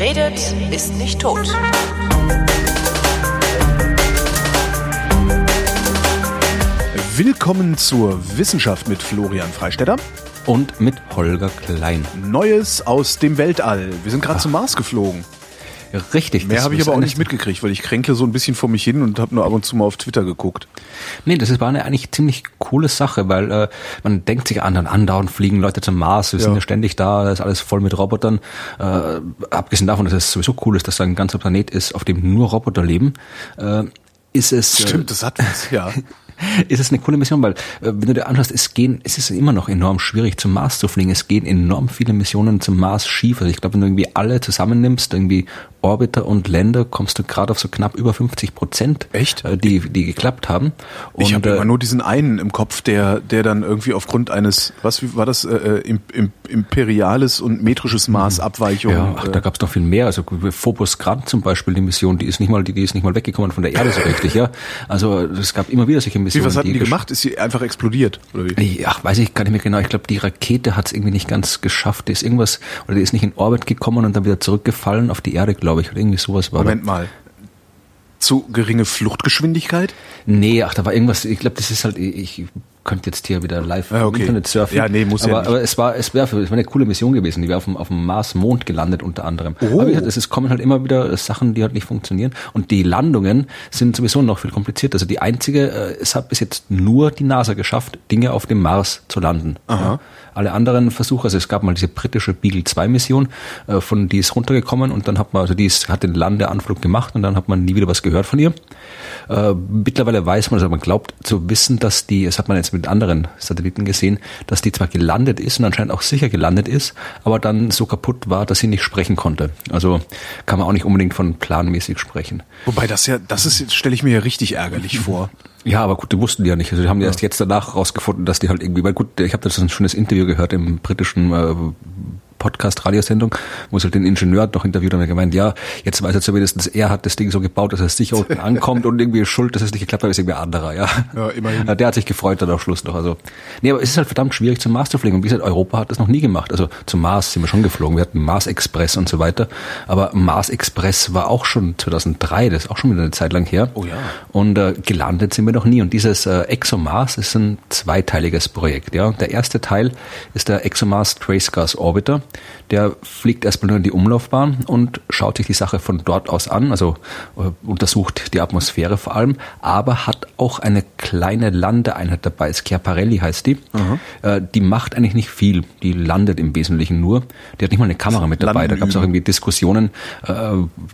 Wer redet, ist nicht tot. Willkommen zur Wissenschaft mit Florian Freistetter. Und mit Holger Klein. Neues aus dem Weltall. Wir sind gerade zum Mars geflogen. Richtig. Mehr habe ich aber auch nicht mitgekriegt, weil ich kränke so ein bisschen vor mich hin und habe nur ab und zu mal auf Twitter geguckt. Nee, das war eine eigentlich ziemlich coole Sache, weil äh, man denkt sich an, dann andauernd fliegen Leute zum Mars, wir ja. sind ja ständig da, da ist alles voll mit Robotern. Äh, abgesehen davon, dass es sowieso cool ist, dass da ein ganzer Planet ist, auf dem nur Roboter leben, äh, ist es. Stimmt, das hat was, ja. ist es eine coole Mission, weil äh, wenn du dir anschaust, es gehen, es ist immer noch enorm schwierig zum Mars zu fliegen. Es gehen enorm viele Missionen zum Mars schief. Also ich glaube, wenn du irgendwie alle zusammennimmst, irgendwie Orbiter und Länder, kommst du gerade auf so knapp über 50 Prozent, Echt? Äh, die die geklappt haben. Und, ich habe äh, immer nur diesen einen im Kopf, der der dann irgendwie aufgrund eines, was wie war das, äh, äh im, im, imperiales und metrisches Maß Abweichung. Ja, ach, da gab es noch viel mehr. Also Phobos Grant zum Beispiel, die Mission, die ist nicht mal, die, die ist nicht mal weggekommen von der Erde so richtig, ja. Also es gab immer wieder solche Missionen. Wie, was hatten die, die gemacht? Ist sie einfach explodiert? Oder wie? Ach, weiß ich gar nicht mehr genau. Ich glaube, die Rakete hat es irgendwie nicht ganz geschafft. Die ist irgendwas, oder die ist nicht in Orbit gekommen und dann wieder zurückgefallen auf die Erde, glaube ich. Oder irgendwie sowas war Moment mal. Zu geringe Fluchtgeschwindigkeit? Nee, ach, da war irgendwas, ich glaube, das ist halt, ich könnte jetzt hier wieder live ah, okay. im Internet surfen. Ja, nee, muss aber, ja nicht. aber es war, es wäre, es war eine coole Mission gewesen. Die wäre auf dem, auf dem Mars Mond gelandet unter anderem. Oh. Aber wie gesagt, es kommen halt immer wieder Sachen, die halt nicht funktionieren. Und die Landungen sind sowieso noch viel komplizierter. Also die einzige, äh, es hat bis jetzt nur die NASA geschafft, Dinge auf dem Mars zu landen. Ja. Alle anderen Versuche, also es gab mal diese britische Beagle 2 Mission, äh, von die ist runtergekommen und dann hat man, also die ist, hat den Landeanflug gemacht und dann hat man nie wieder was gehört von ihr. Äh, mittlerweile weiß man, also man glaubt zu wissen, dass die, das hat man jetzt mit anderen Satelliten gesehen, dass die zwar gelandet ist und anscheinend auch sicher gelandet ist, aber dann so kaputt war, dass sie nicht sprechen konnte. Also kann man auch nicht unbedingt von planmäßig sprechen. Wobei das ja, das ist, stelle ich mir ja richtig ärgerlich vor. Ja, aber gut, die wussten die ja nicht. Also die haben ja. erst jetzt danach rausgefunden, dass die halt irgendwie, weil gut, ich habe das ein schönes Interview gehört im britischen äh, Podcast-Radiosendung, wo es halt den Ingenieur noch interviewt und er gemeint, ja, jetzt weiß er zumindest, er hat das Ding so gebaut, dass er sicher unten ankommt und irgendwie schuld, dass es nicht geklappt hat, ist irgendwie anderer, ja. Ja, immerhin. Ja, der hat sich gefreut dann am Schluss noch. Also, nee, aber es ist halt verdammt schwierig zum Mars zu fliegen. Und wie gesagt, Europa hat das noch nie gemacht. Also zum Mars sind wir schon geflogen. Wir hatten Mars Express und so weiter. Aber Mars Express war auch schon 2003, das ist auch schon wieder eine Zeit lang her. Oh ja. Und äh, gelandet sind wir noch nie. Und dieses äh, ExoMars ist ein zweiteiliges Projekt. Ja, der erste Teil ist der ExoMars Trace Gas Orbiter der fliegt erstmal nur in die Umlaufbahn und schaut sich die Sache von dort aus an, also äh, untersucht die Atmosphäre vor allem, aber hat auch eine kleine Landeeinheit dabei, Schiaparelli heißt die. Äh, die macht eigentlich nicht viel, die landet im Wesentlichen nur. Die hat nicht mal eine Kamera mit dabei. Da gab es auch irgendwie Diskussionen äh,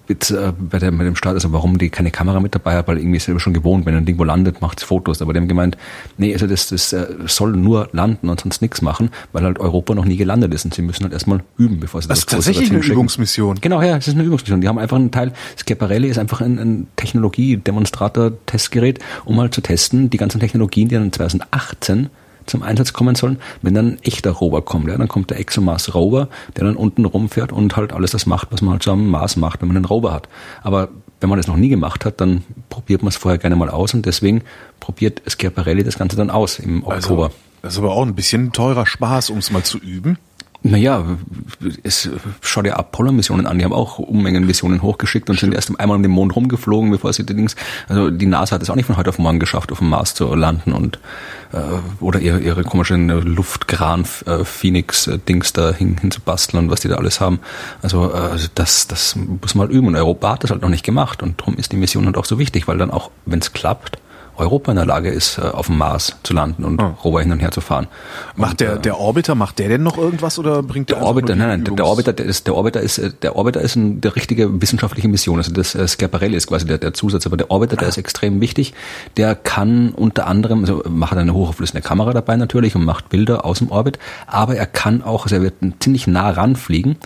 mit, äh, bei, der, mit dem Staat, also warum die keine Kamera mit dabei hat, weil irgendwie ist selber schon gewohnt, wenn ein Ding wo landet, macht Fotos. Aber die haben gemeint, nee, also das, das äh, soll nur landen und sonst nichts machen, weil halt Europa noch nie gelandet ist und sie müssen halt erstmal üben, bevor sie das, das ist tatsächlich eine Übungsmission. Genau, ja, es ist eine Übungsmission. Die haben einfach einen Teil, Schiaparelli ist einfach ein, ein Technologie-Demonstrator-Testgerät, um halt zu testen, die ganzen Technologien, die dann 2018 zum Einsatz kommen sollen, wenn dann ein echter Rover kommt. Ja, dann kommt der ExoMars Rover, der dann unten rumfährt und halt alles das macht, was man halt so am Mars macht, wenn man einen Rover hat. Aber wenn man das noch nie gemacht hat, dann probiert man es vorher gerne mal aus und deswegen probiert Schiaparelli das Ganze dann aus im also, Oktober. Also, das ist aber auch ein bisschen teurer Spaß, um es mal zu üben. Naja, es schau dir Apollo-Missionen an, die haben auch Unmengen Missionen hochgeschickt und sind erst einmal um den Mond rumgeflogen, bevor sie die Dings, also die NASA hat es auch nicht von heute auf morgen geschafft, auf dem Mars zu landen und äh, oder ihre, ihre komischen Luftkran-Phoenix-Dings da hin, hin zu basteln und was die da alles haben. Also äh, das, das muss man halt üben. Und Europa hat das halt noch nicht gemacht. Und darum ist die Mission halt auch so wichtig, weil dann auch, wenn es klappt, Europa in der Lage ist, äh, auf dem Mars zu landen und oh. Rover hin und her zu fahren. Macht und, der, äh, der Orbiter, macht der denn noch irgendwas oder bringt der, der Orbiter? Nein, nein, der Orbiter, der ist, der Orbiter ist, äh, der Orbiter ist eine der richtige wissenschaftliche Mission. Also das äh, Schiaparelli ist quasi der, der Zusatz, aber der Orbiter, der ist extrem wichtig. Der kann unter anderem, also macht eine hochauflösende Kamera dabei natürlich und macht Bilder aus dem Orbit, aber er kann auch, also er wird ziemlich nah ranfliegen.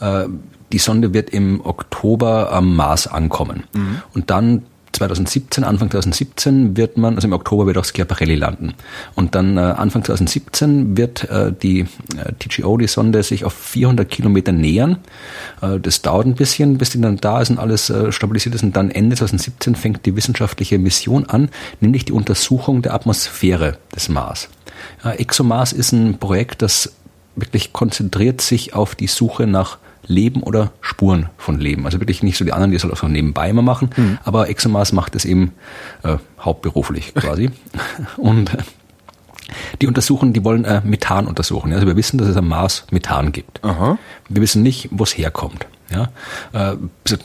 Äh, die Sonde wird im Oktober am Mars ankommen. Mhm. Und dann 2017, Anfang 2017 wird man, also im Oktober wird auch Schiaparelli landen. Und dann äh, Anfang 2017 wird äh, die äh, TGO, die Sonde, sich auf 400 Kilometer nähern. Äh, das dauert ein bisschen, bis die dann da ist und alles äh, stabilisiert ist. Und dann Ende 2017 fängt die wissenschaftliche Mission an, nämlich die Untersuchung der Atmosphäre des Mars. ExoMars ist ein Projekt, das wirklich konzentriert sich auf die Suche nach Leben oder Spuren von Leben. Also wirklich nicht so die anderen, die es halt auch so nebenbei immer machen, mhm. aber ExoMars macht es eben äh, hauptberuflich quasi. Und äh, die untersuchen, die wollen äh, Methan untersuchen. Also wir wissen, dass es am Mars Methan gibt. Aha. Wir wissen nicht, wo es herkommt. Ja, äh,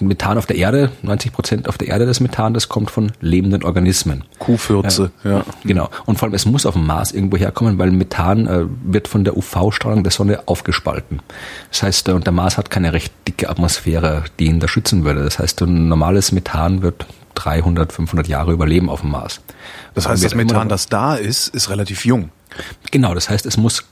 Methan auf der Erde, 90 Prozent auf der Erde des Methan, das kommt von lebenden Organismen. Kuhfürze, äh, ja. Genau. Und vor allem, es muss auf dem Mars irgendwo herkommen, weil Methan äh, wird von der UV-Strahlung der Sonne aufgespalten. Das heißt, äh, und der Mars hat keine recht dicke Atmosphäre, die ihn da schützen würde. Das heißt, ein normales Methan wird 300, 500 Jahre überleben auf dem Mars. Das heißt, das Methan, das da ist, ist relativ jung. Genau, das heißt, es muss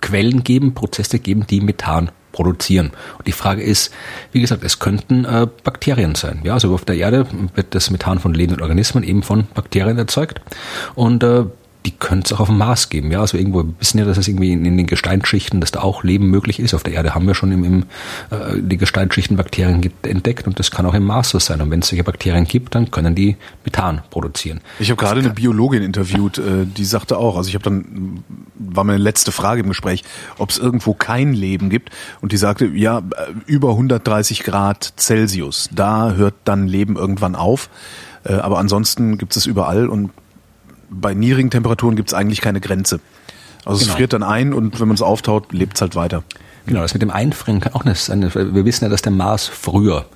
Quellen geben, Prozesse geben, die Methan produzieren. Und die Frage ist, wie gesagt, es könnten äh, Bakterien sein. Ja, also auf der Erde wird das Methan von lebenden Organismen eben von Bakterien erzeugt. Und äh, die könnte es auch auf dem Mars geben. Ja, also irgendwo wir wissen ja, dass es irgendwie in, in, den Gesteinsschichten, dass da auch Leben möglich ist. Auf der Erde haben wir schon im, im äh, die Gesteinsschichten Bakterien entdeckt und das kann auch im Mars so sein. Und wenn es solche Bakterien gibt, dann können die Methan produzieren. Ich habe gerade eine Biologin interviewt, äh, die sagte auch, also ich habe dann war meine letzte Frage im Gespräch, ob es irgendwo kein Leben gibt und die sagte, ja, äh, über 130 Grad Celsius, da hört dann Leben irgendwann auf. Äh, aber ansonsten gibt es überall und bei niedrigen Temperaturen gibt es eigentlich keine Grenze. Also genau. es friert dann ein und wenn man es auftaut, lebt es halt weiter. Genau, das mit dem Einfrieren kann auch nicht sein. Wir wissen ja, dass der Mars früher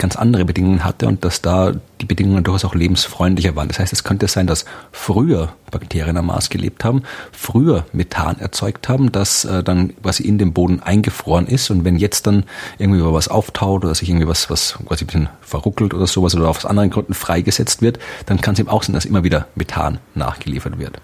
ganz andere Bedingungen hatte und dass da die Bedingungen durchaus auch lebensfreundlicher waren. Das heißt, es könnte sein, dass früher Bakterien am Mars gelebt haben, früher Methan erzeugt haben, das äh, dann quasi in dem Boden eingefroren ist und wenn jetzt dann irgendwie was auftaut oder sich irgendwie was, was quasi ein bisschen verruckelt oder sowas oder aus anderen Gründen freigesetzt wird, dann kann es eben auch sein, dass immer wieder Methan nachgeliefert wird.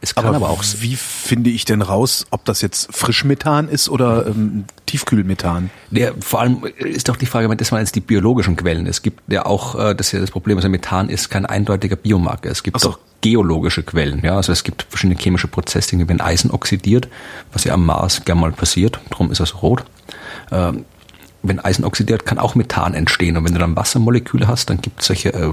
Es kann aber, aber auch. Wie finde ich denn raus, ob das jetzt Frischmethan ist oder ähm, Tiefkühlmethan? Der, vor allem ist auch die Frage, das waren jetzt die biologischen Quellen. Es gibt ja auch, äh, das ist ja das Problem, also Methan ist kein eindeutiger Biomarker. Es gibt so. auch geologische Quellen. Ja, also es gibt verschiedene chemische Prozesse, wie wenn Eisen oxidiert, was ja am Mars gern mal passiert. Darum ist es rot. Ähm, wenn Eisen oxidiert, kann auch Methan entstehen. Und wenn du dann Wassermoleküle hast, dann gibt es solche äh,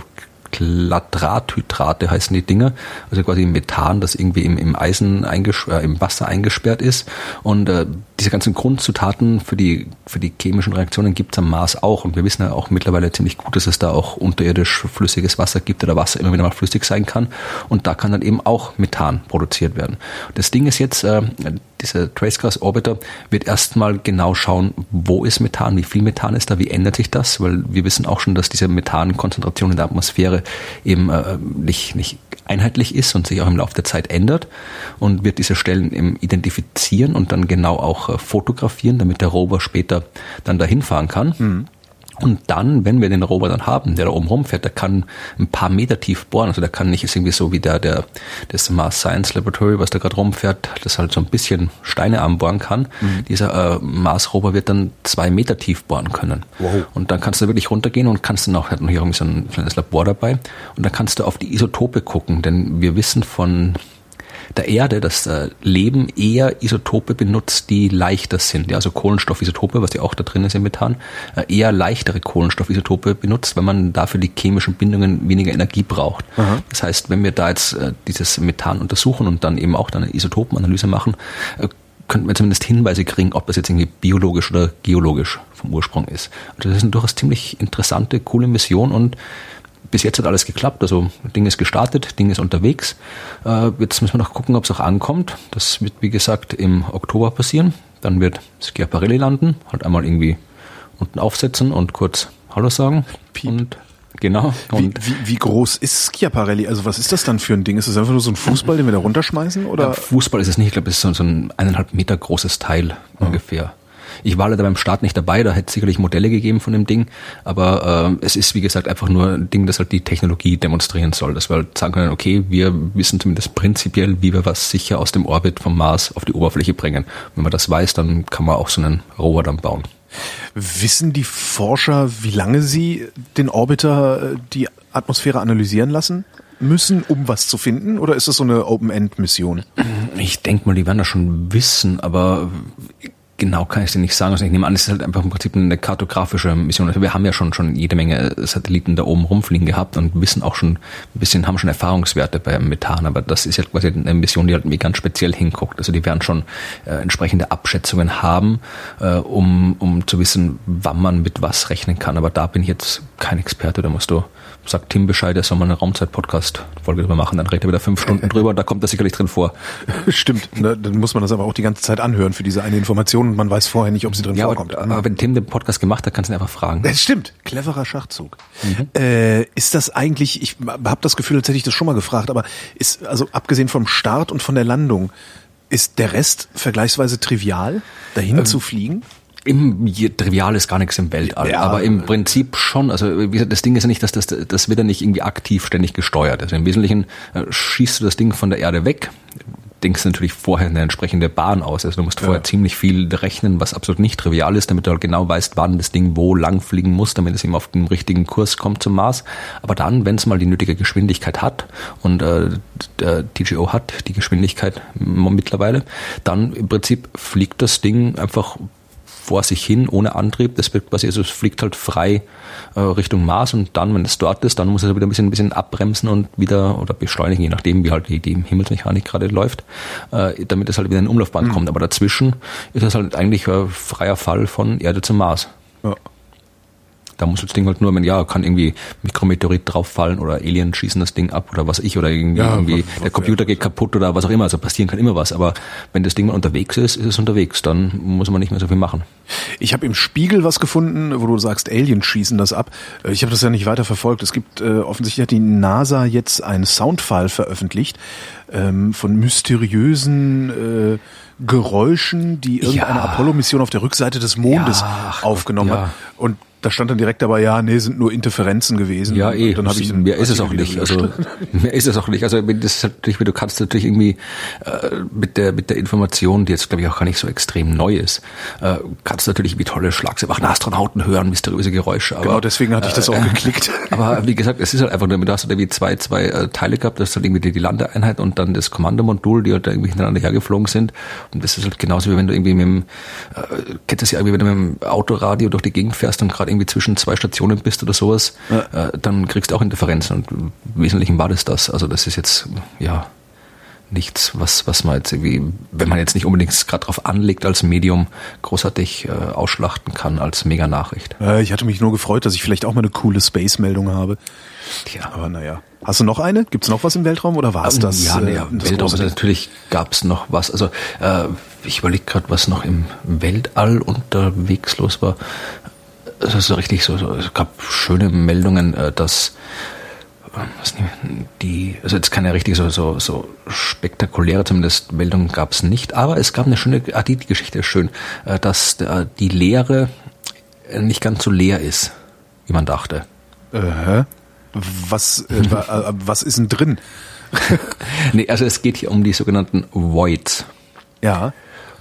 Kladrathydrate heißen die Dinger, also quasi Methan, das irgendwie im, im Eisen äh, im Wasser eingesperrt ist. Und äh, diese ganzen Grundzutaten für die für die chemischen Reaktionen gibt es am Mars auch. Und wir wissen ja auch mittlerweile ziemlich gut, dass es da auch unterirdisch flüssiges Wasser gibt oder Wasser immer wieder mal flüssig sein kann. Und da kann dann eben auch Methan produziert werden. Das Ding ist jetzt, äh, dieser Tracegrass Orbiter wird erstmal genau schauen, wo ist Methan, wie viel Methan ist da, wie ändert sich das, weil wir wissen auch schon, dass diese Methankonzentration in der Atmosphäre eben äh, nicht, nicht einheitlich ist und sich auch im Laufe der Zeit ändert und wird diese Stellen eben identifizieren und dann genau auch äh, fotografieren, damit der Rover später dann dahin fahren kann. Mhm. Und dann, wenn wir den Rover dann haben, der da oben rumfährt, der kann ein paar Meter tief bohren. Also der kann nicht ist irgendwie so wie der, der das Mars Science Laboratory, was da gerade rumfährt, das halt so ein bisschen Steine anbohren kann. Mhm. Dieser äh, Mars Rover wird dann zwei Meter tief bohren können. Wow. Und dann kannst du wirklich runtergehen und kannst dann auch, hat noch hier irgendwie so ein kleines Labor dabei. Und dann kannst du auf die Isotope gucken, denn wir wissen von der Erde das äh, Leben eher Isotope benutzt, die leichter sind. Ja, also Kohlenstoffisotope, was ja auch da drin ist im Methan, äh, eher leichtere Kohlenstoffisotope benutzt, weil man dafür die chemischen Bindungen weniger Energie braucht. Aha. Das heißt, wenn wir da jetzt äh, dieses Methan untersuchen und dann eben auch dann eine Isotopenanalyse machen, könnten wir zumindest Hinweise kriegen, ob das jetzt irgendwie biologisch oder geologisch vom Ursprung ist. Also das ist eine durchaus ziemlich interessante, coole Mission und bis jetzt hat alles geklappt. Also Ding ist gestartet, Ding ist unterwegs. Äh, jetzt müssen wir noch gucken, ob es auch ankommt. Das wird, wie gesagt, im Oktober passieren. Dann wird Schiaparelli landen, halt einmal irgendwie unten aufsetzen und kurz Hallo sagen. Piep. Und Genau. Und wie, wie, wie groß ist Schiaparelli? Also was ist das dann für ein Ding? Ist das einfach nur so ein Fußball, den wir da runterschmeißen? Oder? Ja, Fußball ist es nicht. Ich glaube, es ist so, ein eineinhalb Meter großes Teil mhm. ungefähr. Ich war leider beim Start nicht dabei, da hätte es sicherlich Modelle gegeben von dem Ding, aber äh, es ist wie gesagt einfach nur ein Ding, das halt die Technologie demonstrieren soll, dass wir halt sagen können, okay, wir wissen zumindest prinzipiell, wie wir was sicher aus dem Orbit vom Mars auf die Oberfläche bringen. Wenn man das weiß, dann kann man auch so einen Rover dann bauen. Wissen die Forscher, wie lange sie den Orbiter äh, die Atmosphäre analysieren lassen? müssen, um was zu finden? Oder ist das so eine Open-End-Mission? Ich denke mal, die werden das schon wissen, aber Genau kann ich dir nicht sagen. Also ich nehme an, es ist halt einfach im Prinzip eine kartografische Mission. Also wir haben ja schon schon jede Menge Satelliten da oben rumfliegen gehabt und wissen auch schon ein bisschen, haben schon Erfahrungswerte beim Methan, aber das ist ja quasi eine Mission, die halt mir ganz speziell hinguckt. Also die werden schon äh, entsprechende Abschätzungen haben, äh, um, um zu wissen, wann man mit was rechnen kann. Aber da bin ich jetzt kein Experte, da musst du sagt Tim Bescheid, er soll mal eine Raumzeit-Podcast-Folge drüber machen, dann redet er wieder fünf Stunden drüber, da kommt er sicherlich drin vor. Stimmt, ne? dann muss man das aber auch die ganze Zeit anhören für diese eine Information und man weiß vorher nicht, ob sie drin ja, vorkommt. Aber, aber, wenn Tim den Podcast gemacht hat, kannst du ihn einfach fragen. Das stimmt, cleverer Schachzug. Mhm. Äh, ist das eigentlich, ich habe das Gefühl, als hätte ich das schon mal gefragt, aber ist, also abgesehen vom Start und von der Landung, ist der Rest vergleichsweise trivial, dahin ähm, zu fliegen? Im Trivial ist gar nichts im Weltall, ja, aber im Prinzip schon. Also wie gesagt, das Ding ist ja nicht, dass das, das wird ja nicht irgendwie aktiv ständig gesteuert. Also im Wesentlichen äh, schießt du das Ding von der Erde weg, denkst natürlich vorher eine entsprechende Bahn aus. Also du musst vorher ja. ziemlich viel rechnen, was absolut nicht trivial ist, damit du halt genau weißt, wann das Ding wo lang fliegen muss, damit es eben auf den richtigen Kurs kommt zum Mars. Aber dann, wenn es mal die nötige Geschwindigkeit hat und äh, der TGO hat die Geschwindigkeit mittlerweile, dann im Prinzip fliegt das Ding einfach vor sich hin, ohne Antrieb. Das wird quasi, also es fliegt halt frei äh, Richtung Mars und dann, wenn es dort ist, dann muss es wieder ein bisschen, ein bisschen abbremsen und wieder oder beschleunigen, je nachdem, wie halt die, die Himmelsmechanik gerade läuft, äh, damit es halt wieder in Umlaufbahn mhm. kommt. Aber dazwischen ist es halt eigentlich ein freier Fall von Erde zum Mars. Ja. Da muss das Ding halt nur, wenn ja, kann irgendwie Mikrometeorit drauffallen oder Alien schießen das Ding ab oder was ich oder irgendwie, ja, irgendwie was, der Computer geht kaputt oder was auch immer. Also passieren kann immer was. Aber wenn das Ding mal unterwegs ist, ist es unterwegs. Dann muss man nicht mehr so viel machen. Ich habe im Spiegel was gefunden, wo du sagst, Alien schießen das ab. Äh, ich habe das ja nicht weiter verfolgt. Es gibt äh, offensichtlich hat die NASA jetzt einen Soundfile veröffentlicht ähm, von mysteriösen äh, Geräuschen, die irgendeine ja. Apollo-Mission auf der Rückseite des Mondes ja, aufgenommen ja. hat. Und da stand dann direkt dabei, ja, nee, sind nur Interferenzen gewesen. Ja, eh. dann habe ich mehr ist es auch nicht. Also mehr ist es auch nicht. Also das ist natürlich, du kannst natürlich irgendwie äh, mit der mit der Information, die jetzt glaube ich auch gar nicht so extrem neu ist, äh, kannst du natürlich wie tolle Schlagzeilen machen, Astronauten hören, mysteriöse Geräusche. Aber, genau, deswegen hatte ich das äh, auch geklickt. Aber wie gesagt, es ist halt einfach, du hast halt irgendwie zwei zwei äh, Teile gehabt, das ist halt irgendwie die, die Landeeinheit und dann das Kommandomodul, die halt irgendwie hintereinander hergeflogen sind. Und das ist halt genauso wie wenn du irgendwie mit dem, äh, kennst du das ja irgendwie, wenn du mit dem Autoradio durch die Gegend fährst und gerade gerade irgendwie zwischen zwei Stationen bist oder sowas, ja. äh, dann kriegst du auch Interferenzen. Und im Wesentlichen war das das. Also das ist jetzt, ja, nichts, was, was man jetzt irgendwie, wenn man jetzt nicht unbedingt gerade drauf anlegt als Medium, großartig äh, ausschlachten kann als Mega-Nachricht. Äh, ich hatte mich nur gefreut, dass ich vielleicht auch mal eine coole Space-Meldung habe. Ja. Aber naja. Hast du noch eine? Gibt es noch was im Weltraum oder war es ähm, das? Ja, naja, äh, das Weltraum, also natürlich gab es noch was. Also äh, ich überlege gerade, was noch im Weltall unterwegs los war es ist richtig so, so, es gab schöne Meldungen, äh, dass äh, was die, also jetzt keine richtig so, so, so spektakuläre zumindest Meldungen gab es nicht, aber es gab eine schöne, ah, die, die Geschichte ist schön, äh, dass die Leere nicht ganz so leer ist, wie man dachte. Äh, was, äh, was ist denn drin? nee, also es geht hier um die sogenannten Voids. Ja.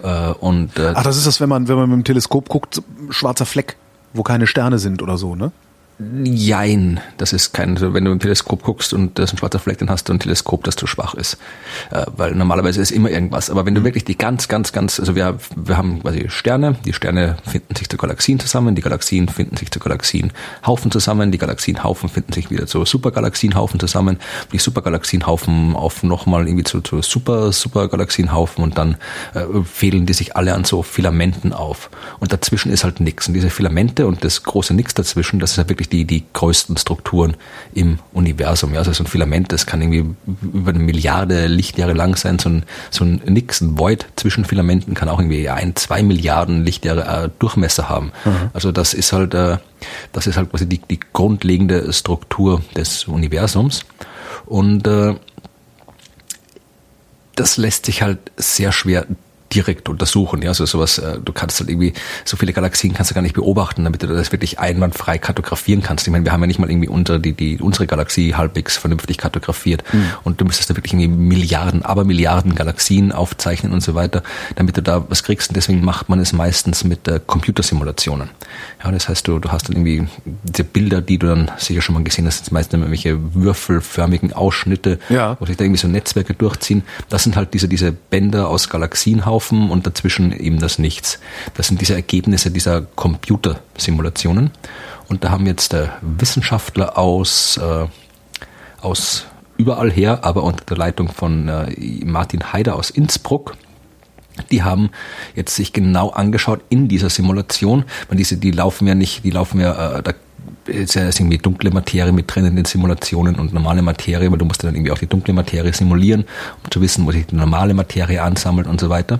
Äh, und, äh, Ach, das ist das, wenn man, wenn man mit dem Teleskop guckt, schwarzer Fleck wo keine Sterne sind oder so, ne? Jein, das ist kein, also wenn du im Teleskop guckst und das ist ein schwarzer Fleck, dann hast du ein Teleskop, das zu schwach ist. Äh, weil normalerweise ist immer irgendwas. Aber wenn du mhm. wirklich die ganz, ganz, ganz, also wir, wir haben quasi Sterne, die Sterne finden sich zu Galaxien zusammen, die Galaxien finden sich zu Galaxienhaufen zusammen, die Galaxienhaufen finden sich wieder zu Supergalaxienhaufen zusammen, die Supergalaxienhaufen auf nochmal irgendwie zu, zu Super, Supergalaxienhaufen und dann äh, fädeln die sich alle an so Filamenten auf. Und dazwischen ist halt nichts. Und diese Filamente und das große Nix dazwischen, das ist halt wirklich wirklich die, die größten Strukturen im Universum. Ja, also so ein Filament, das kann irgendwie über eine Milliarde Lichtjahre lang sein. So ein, so ein Nix, ein Void zwischen Filamenten kann auch irgendwie ein, zwei Milliarden Lichtjahre äh, Durchmesser haben. Mhm. Also das ist halt, äh, das ist halt quasi die, die grundlegende Struktur des Universums. Und äh, das lässt sich halt sehr schwer direkt untersuchen. Ja, also sowas, äh, du kannst halt irgendwie, so viele Galaxien kannst du gar nicht beobachten, damit du das wirklich einwandfrei kartografieren kannst. Ich meine, wir haben ja nicht mal irgendwie unter die, die, unsere Galaxie halbwegs vernünftig kartografiert. Mhm. Und du müsstest da wirklich irgendwie Milliarden, aber Milliarden Galaxien aufzeichnen und so weiter, damit du da was kriegst. Und deswegen macht man es meistens mit äh, Computersimulationen. Ja, das heißt, du, du hast dann irgendwie diese Bilder, die du dann sicher schon mal gesehen hast, sind meistens irgendwelche würfelförmigen Ausschnitte, ja. wo sich da irgendwie so Netzwerke durchziehen. Das sind halt diese, diese Bänder aus Galaxienhaufen laufen und dazwischen eben das Nichts. Das sind diese Ergebnisse dieser Computersimulationen. Und da haben jetzt äh, Wissenschaftler aus, äh, aus überall her, aber unter der Leitung von äh, Martin Haider aus Innsbruck, die haben jetzt sich genau angeschaut in dieser Simulation, weil diese, die laufen ja nicht, die laufen ja, äh, da ist ja irgendwie dunkle Materie mit drin in den Simulationen und normale Materie, weil du musst dann irgendwie auch die dunkle Materie simulieren, um zu wissen, wo sich die normale Materie ansammelt und so weiter.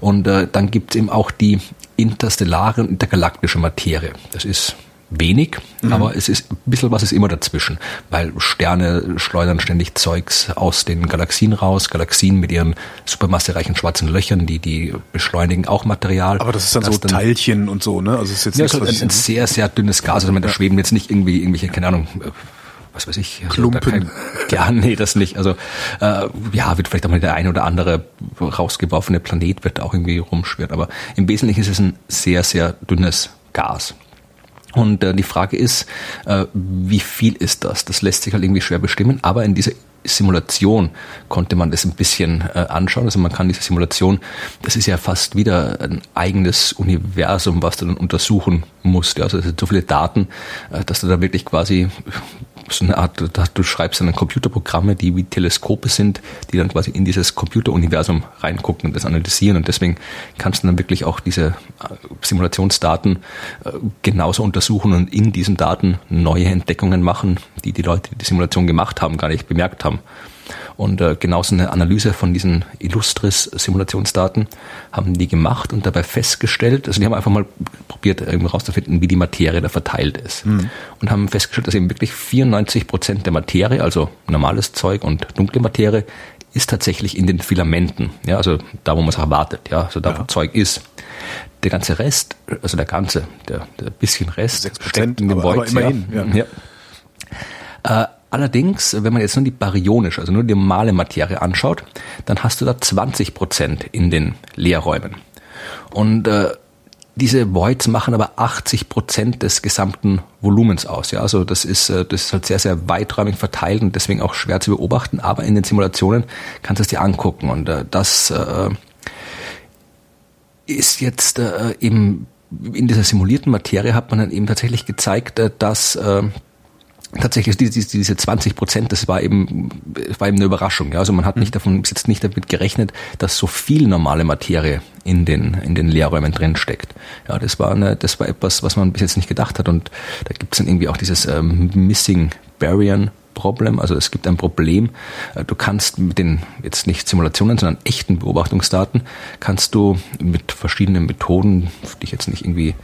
Und äh, dann gibt es eben auch die interstellare und intergalaktische Materie. Das ist wenig, mhm. aber es ist ein bisschen was ist immer dazwischen, weil Sterne schleudern ständig Zeugs aus den Galaxien raus, Galaxien mit ihren supermassereichen schwarzen Löchern, die die beschleunigen auch Material. Aber das ist dann so dann, Teilchen und so, ne? Also es ist jetzt ja, nichts, halt ein, ein sehr sehr dünnes Gas, also da schweben jetzt nicht irgendwie irgendwelche keine Ahnung was weiß ich, also Klumpen. Ja, nee, das nicht. Also äh, ja, wird vielleicht auch mal der eine oder andere rausgeworfene Planet wird auch irgendwie rumschwirren, aber im Wesentlichen ist es ein sehr sehr dünnes Gas. Und äh, die Frage ist, äh, wie viel ist das? Das lässt sich halt irgendwie schwer bestimmen, aber in dieser Simulation konnte man das ein bisschen äh, anschauen. Also man kann diese Simulation, das ist ja fast wieder ein eigenes Universum, was du dann untersuchen musst. Ja. Also es sind so viele Daten, äh, dass du da wirklich quasi so eine Art, du schreibst dann Computerprogramme, die wie Teleskope sind, die dann quasi in dieses Computeruniversum reingucken und das analysieren. Und deswegen kannst du dann wirklich auch diese äh, Simulationsdaten äh, genauso untersuchen und in diesen Daten neue Entdeckungen machen, die die Leute, die die Simulation gemacht haben, gar nicht bemerkt haben. Und äh, genauso eine Analyse von diesen Illustris-Simulationsdaten haben die gemacht und dabei festgestellt, also die haben einfach mal probiert, irgendwie rauszufinden, wie die Materie da verteilt ist. Mhm. Und haben festgestellt, dass eben wirklich 94 Prozent der Materie, also normales Zeug und dunkle Materie, ist tatsächlich in den Filamenten, ja, also da, wo man es erwartet, ja, also da, ja. wo Zeug ist. Der ganze Rest, also der ganze, der, der bisschen Rest steckt in dem Void, ja. ja. Äh, Allerdings, wenn man jetzt nur die baryonische, also nur die normale Materie anschaut, dann hast du da 20 Prozent in den Leerräumen. Und äh, diese Voids machen aber 80 Prozent des gesamten Volumens aus. Ja, also das ist, äh, das ist halt sehr, sehr weiträumig verteilt und deswegen auch schwer zu beobachten. Aber in den Simulationen kannst du es dir angucken und äh, das äh, ist jetzt äh, eben in dieser simulierten Materie hat man dann eben tatsächlich gezeigt, äh, dass äh, tatsächlich diese, diese 20 Prozent, das war eben, war eben eine Überraschung. Ja? Also man hat nicht mhm. davon, bis jetzt nicht damit gerechnet, dass so viel normale Materie in den, in den Lehrräumen drin steckt. Ja, das war eine, das war etwas, was man bis jetzt nicht gedacht hat. Und da gibt es dann irgendwie auch dieses ähm, Missing Barrier Problem. Also es gibt ein Problem. Äh, du kannst mit den jetzt nicht Simulationen, sondern echten Beobachtungsdaten kannst du mit verschiedenen Methoden, die ich jetzt nicht irgendwie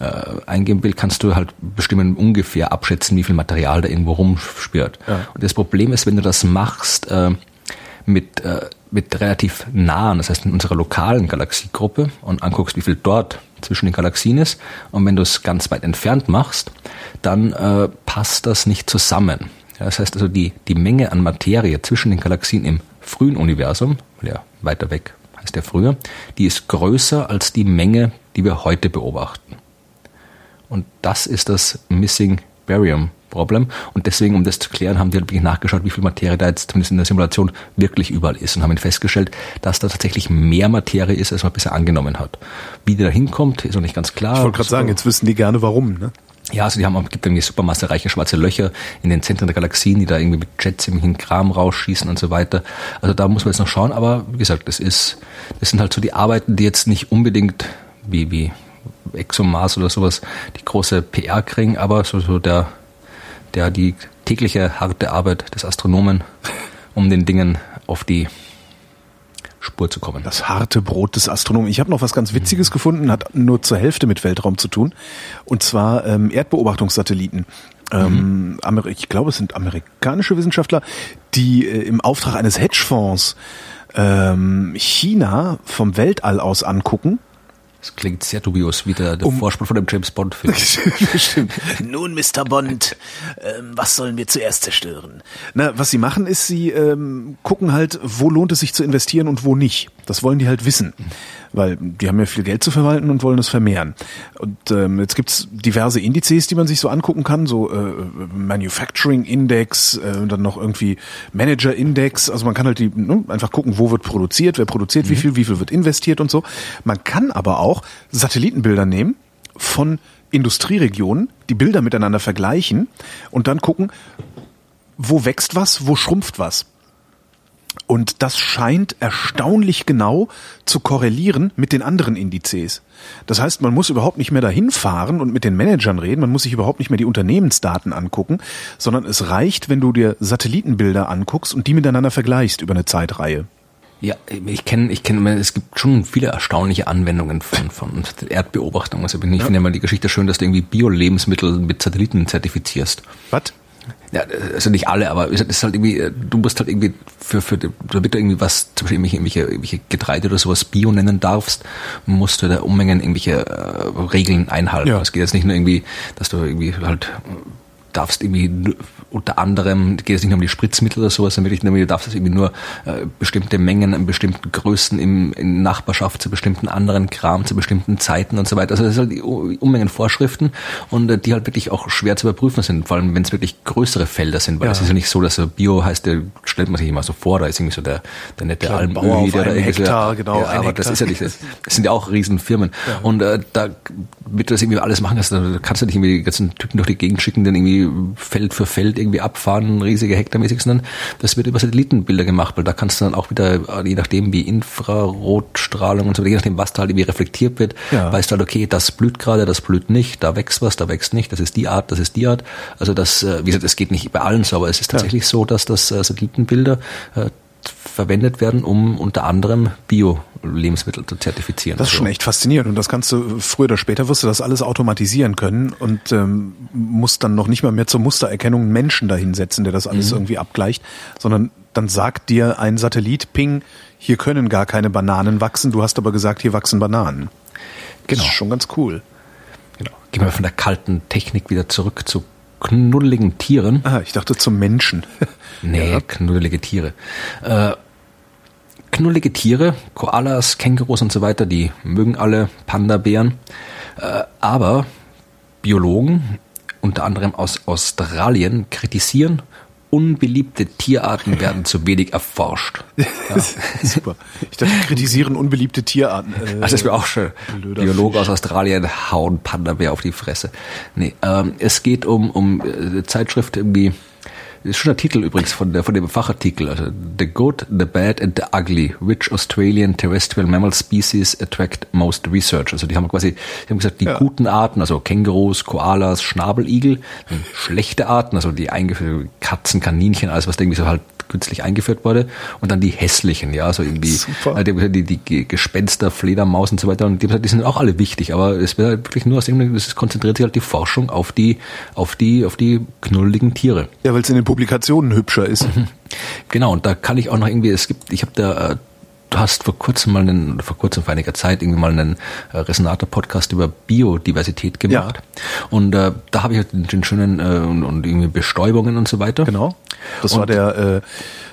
äh, eingeben will, kannst du halt bestimmen ungefähr abschätzen, wie viel Material da irgendwo rumspürt. Ja. Und das Problem ist, wenn du das machst äh, mit äh, mit relativ nahen, das heißt in unserer lokalen Galaxiegruppe und anguckst, wie viel dort zwischen den Galaxien ist. Und wenn du es ganz weit entfernt machst, dann äh, passt das nicht zusammen. Ja, das heißt also, die, die Menge an Materie zwischen den Galaxien im frühen Universum, ja weiter weg heißt der früher, die ist größer als die Menge, die wir heute beobachten. Und das ist das Missing Barium Problem. Und deswegen, um das zu klären, haben die halt wirklich nachgeschaut, wie viel Materie da jetzt zumindest in der Simulation wirklich überall ist und haben festgestellt, dass da tatsächlich mehr Materie ist, als man bisher angenommen hat. Wie die da hinkommt, ist noch nicht ganz klar. Ich wollte gerade sagen, jetzt wissen die gerne warum, ne? Ja, also die haben, gibt irgendwie supermassereiche schwarze Löcher in den Zentren der Galaxien, die da irgendwie mit Jets im Kram rausschießen und so weiter. Also da muss man jetzt noch schauen, aber wie gesagt, das ist, das sind halt so die Arbeiten, die jetzt nicht unbedingt wie, wie ExoMars oder sowas die große PR kriegen, aber so, so der, der, die tägliche harte Arbeit des Astronomen, um den Dingen auf die Spur zu kommen. Das harte Brot des Astronomen. Ich habe noch was ganz Witziges mhm. gefunden, hat nur zur Hälfte mit Weltraum zu tun. Und zwar ähm, Erdbeobachtungssatelliten. Ähm, mhm. ich glaube, es sind amerikanische Wissenschaftler, die äh, im Auftrag eines Hedgefonds ähm, China vom Weltall aus angucken Das klingt sehr dubios, wie der, der Um- Vorspann von dem James Bond-Film. Stimmt. Nun, Mr. Bond, ähm, was sollen wir zuerst zerstören? Na, was sie machen, ist, sie ähm, gucken halt, wo lohnt es sich zu investieren und wo nicht. Das wollen die halt wissen. Weil die haben ja viel Geld zu verwalten und wollen es vermehren. Und ähm, jetzt gibt's diverse Indizes, die man sich so angucken kann, so äh, Manufacturing Index, äh, und dann noch irgendwie Manager Index. Also man kann halt die ne, einfach gucken, wo wird produziert, wer produziert wie viel, wie viel wird investiert und so. Man kann aber auch Satellitenbilder nehmen von Industrieregionen, die Bilder miteinander vergleichen und dann gucken, wo wächst was, wo schrumpft was. Und das scheint erstaunlich genau zu korrelieren mit den anderen Indizes. Das heißt, man muss überhaupt nicht mehr dahin fahren und mit den Managern reden, man muss sich überhaupt nicht mehr die Unternehmensdaten angucken, sondern es reicht, wenn du dir Satellitenbilder anguckst und die miteinander vergleichst über eine Zeitreihe. Ja, ich kenne, ich kenne, es gibt schon viele erstaunliche Anwendungen von, von Erdbeobachtung. Also ich finde ja mal die Geschichte schön, dass du irgendwie Bio-Lebensmittel mit Satelliten zertifizierst. Was? Ja, also nicht alle, aber es ist halt irgendwie, du musst halt irgendwie für, für, damit du irgendwie was, zum Beispiel irgendwelche, irgendwelche, Getreide oder sowas Bio nennen darfst, musst du da Unmengen irgendwelche äh, Regeln einhalten. Ja. Es geht jetzt nicht nur irgendwie, dass du irgendwie halt äh, darfst irgendwie unter anderem, geht es nicht nur um die Spritzmittel oder sowas, sondern wirklich nur, du darfst es irgendwie nur äh, bestimmte Mengen in bestimmten Größen im, in Nachbarschaft zu bestimmten anderen Kram, zu bestimmten Zeiten und so weiter. Also das sind halt Unmengen Vorschriften und äh, die halt wirklich auch schwer zu überprüfen sind, vor allem wenn es wirklich größere Felder sind, weil Ja. es ist ja nicht so, dass so Bio heißt, der stellt man sich immer so vor, da ist irgendwie so der, der nette Almöhi, Bauer auf der da einem irgendwie Hektar, genau, Ja, aber das Hektar. ist ja nicht, das, das sind ja auch Riesenfirmen. Und äh, da, du das irgendwie alles machen kannst, da kannst du nicht irgendwie die ganzen Typen durch die Gegend schicken, dann irgendwie Feld für Feld irgendwie abfahren, riesige Hektarmäßig, sondern das wird über Satellitenbilder gemacht, weil da kannst du dann auch wieder, äh, je nachdem wie Infrarotstrahlung und so, je nachdem was da halt irgendwie reflektiert wird, Ja. weißt du halt, okay, das blüht gerade, das blüht nicht, da wächst was, da wächst nicht, das ist die Art, das ist die Art. Also das, äh, wie gesagt, es geht nicht bei allen so, aber es ist tatsächlich so, dass das äh, Satellitenbilder verwendet werden, um unter anderem Bio-Lebensmittel zu zertifizieren. Das ist schon echt faszinierend und das kannst du früher oder später wirst du das alles automatisieren können und ähm, musst dann noch nicht mal mehr zur Mustererkennung einen Menschen dahinsetzen, der das alles irgendwie abgleicht, sondern dann sagt dir ein Satellit, Ping, hier können gar keine Bananen wachsen, du hast aber gesagt, hier wachsen Bananen. Genau. Das ist schon ganz cool. Genau. Gehen wir von der kalten Technik wieder zurück zu knuddeligen Tieren. Ah, ich dachte zum Menschen. Nee, knuddelige Tiere. Äh, knuddelige Tiere, Koalas, Kängurus und so weiter, die mögen alle Panda-Bären. Äh, aber Biologen, unter anderem aus Australien, kritisieren, unbeliebte Tierarten werden zu wenig erforscht. Super. Ich dachte, kritisieren unbeliebte Tierarten. Äh, Also das wäre auch schön. Biologen Fisch. aus Australien hauen Panda-Bär auf die Fresse. Nee, ähm, es geht um, um äh, Zeitschrift irgendwie, ist schon der Titel übrigens von, der, von dem Fachartikel, also The Good, The Bad and the Ugly, which Australian terrestrial mammal species attract most research. Also die haben quasi, die haben gesagt, die Ja. guten Arten, also Kängurus, Koalas, Schnabeligel, schlechte Arten, also die eingeführten Katzen, Kaninchen, alles was irgendwie so halt künstlich eingeführt wurde und dann die hässlichen, ja, so irgendwie äh, die, die, die Gespenster, Fledermaus und so weiter und die, haben gesagt, die sind auch alle wichtig, aber es wird halt wirklich nur aus dem, es konzentriert sich halt die Forschung auf die, auf die, auf die knulligen Tiere. ja, weil es in den Publikationen hübscher ist. Genau, und da kann ich auch noch irgendwie, es gibt, ich habe da, äh, du hast vor kurzem mal einen, vor kurzem vor einiger Zeit irgendwie mal einen äh, Resonator-Podcast über Biodiversität gemacht. Und äh, da habe ich halt den, den schönen äh, und, und irgendwie Bestäubungen und so weiter. Genau. Das Und- war der äh,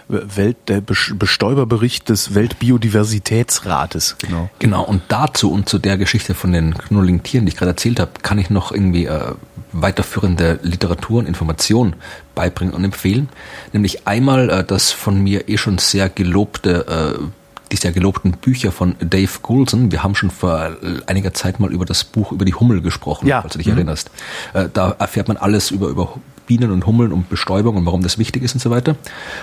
Welt, der Bes- Bestäuberbericht des Weltbiodiversitätsrates. Genau. Genau, und dazu und zu der Geschichte von den knulligen Tieren, die ich gerade erzählt habe, kann ich noch irgendwie äh, weiterführende Literatur und Informationen beibringen und empfehlen. Nämlich einmal äh, das von mir eh schon sehr gelobte, äh, die sehr gelobten Bücher von Dave Goulson. Wir haben schon vor äh, einiger Zeit mal über das Buch über die Hummel gesprochen, Ja. falls du dich erinnerst. Äh, da erfährt man alles über, über Bienen und Hummeln und Bestäubung und warum das wichtig ist und so weiter.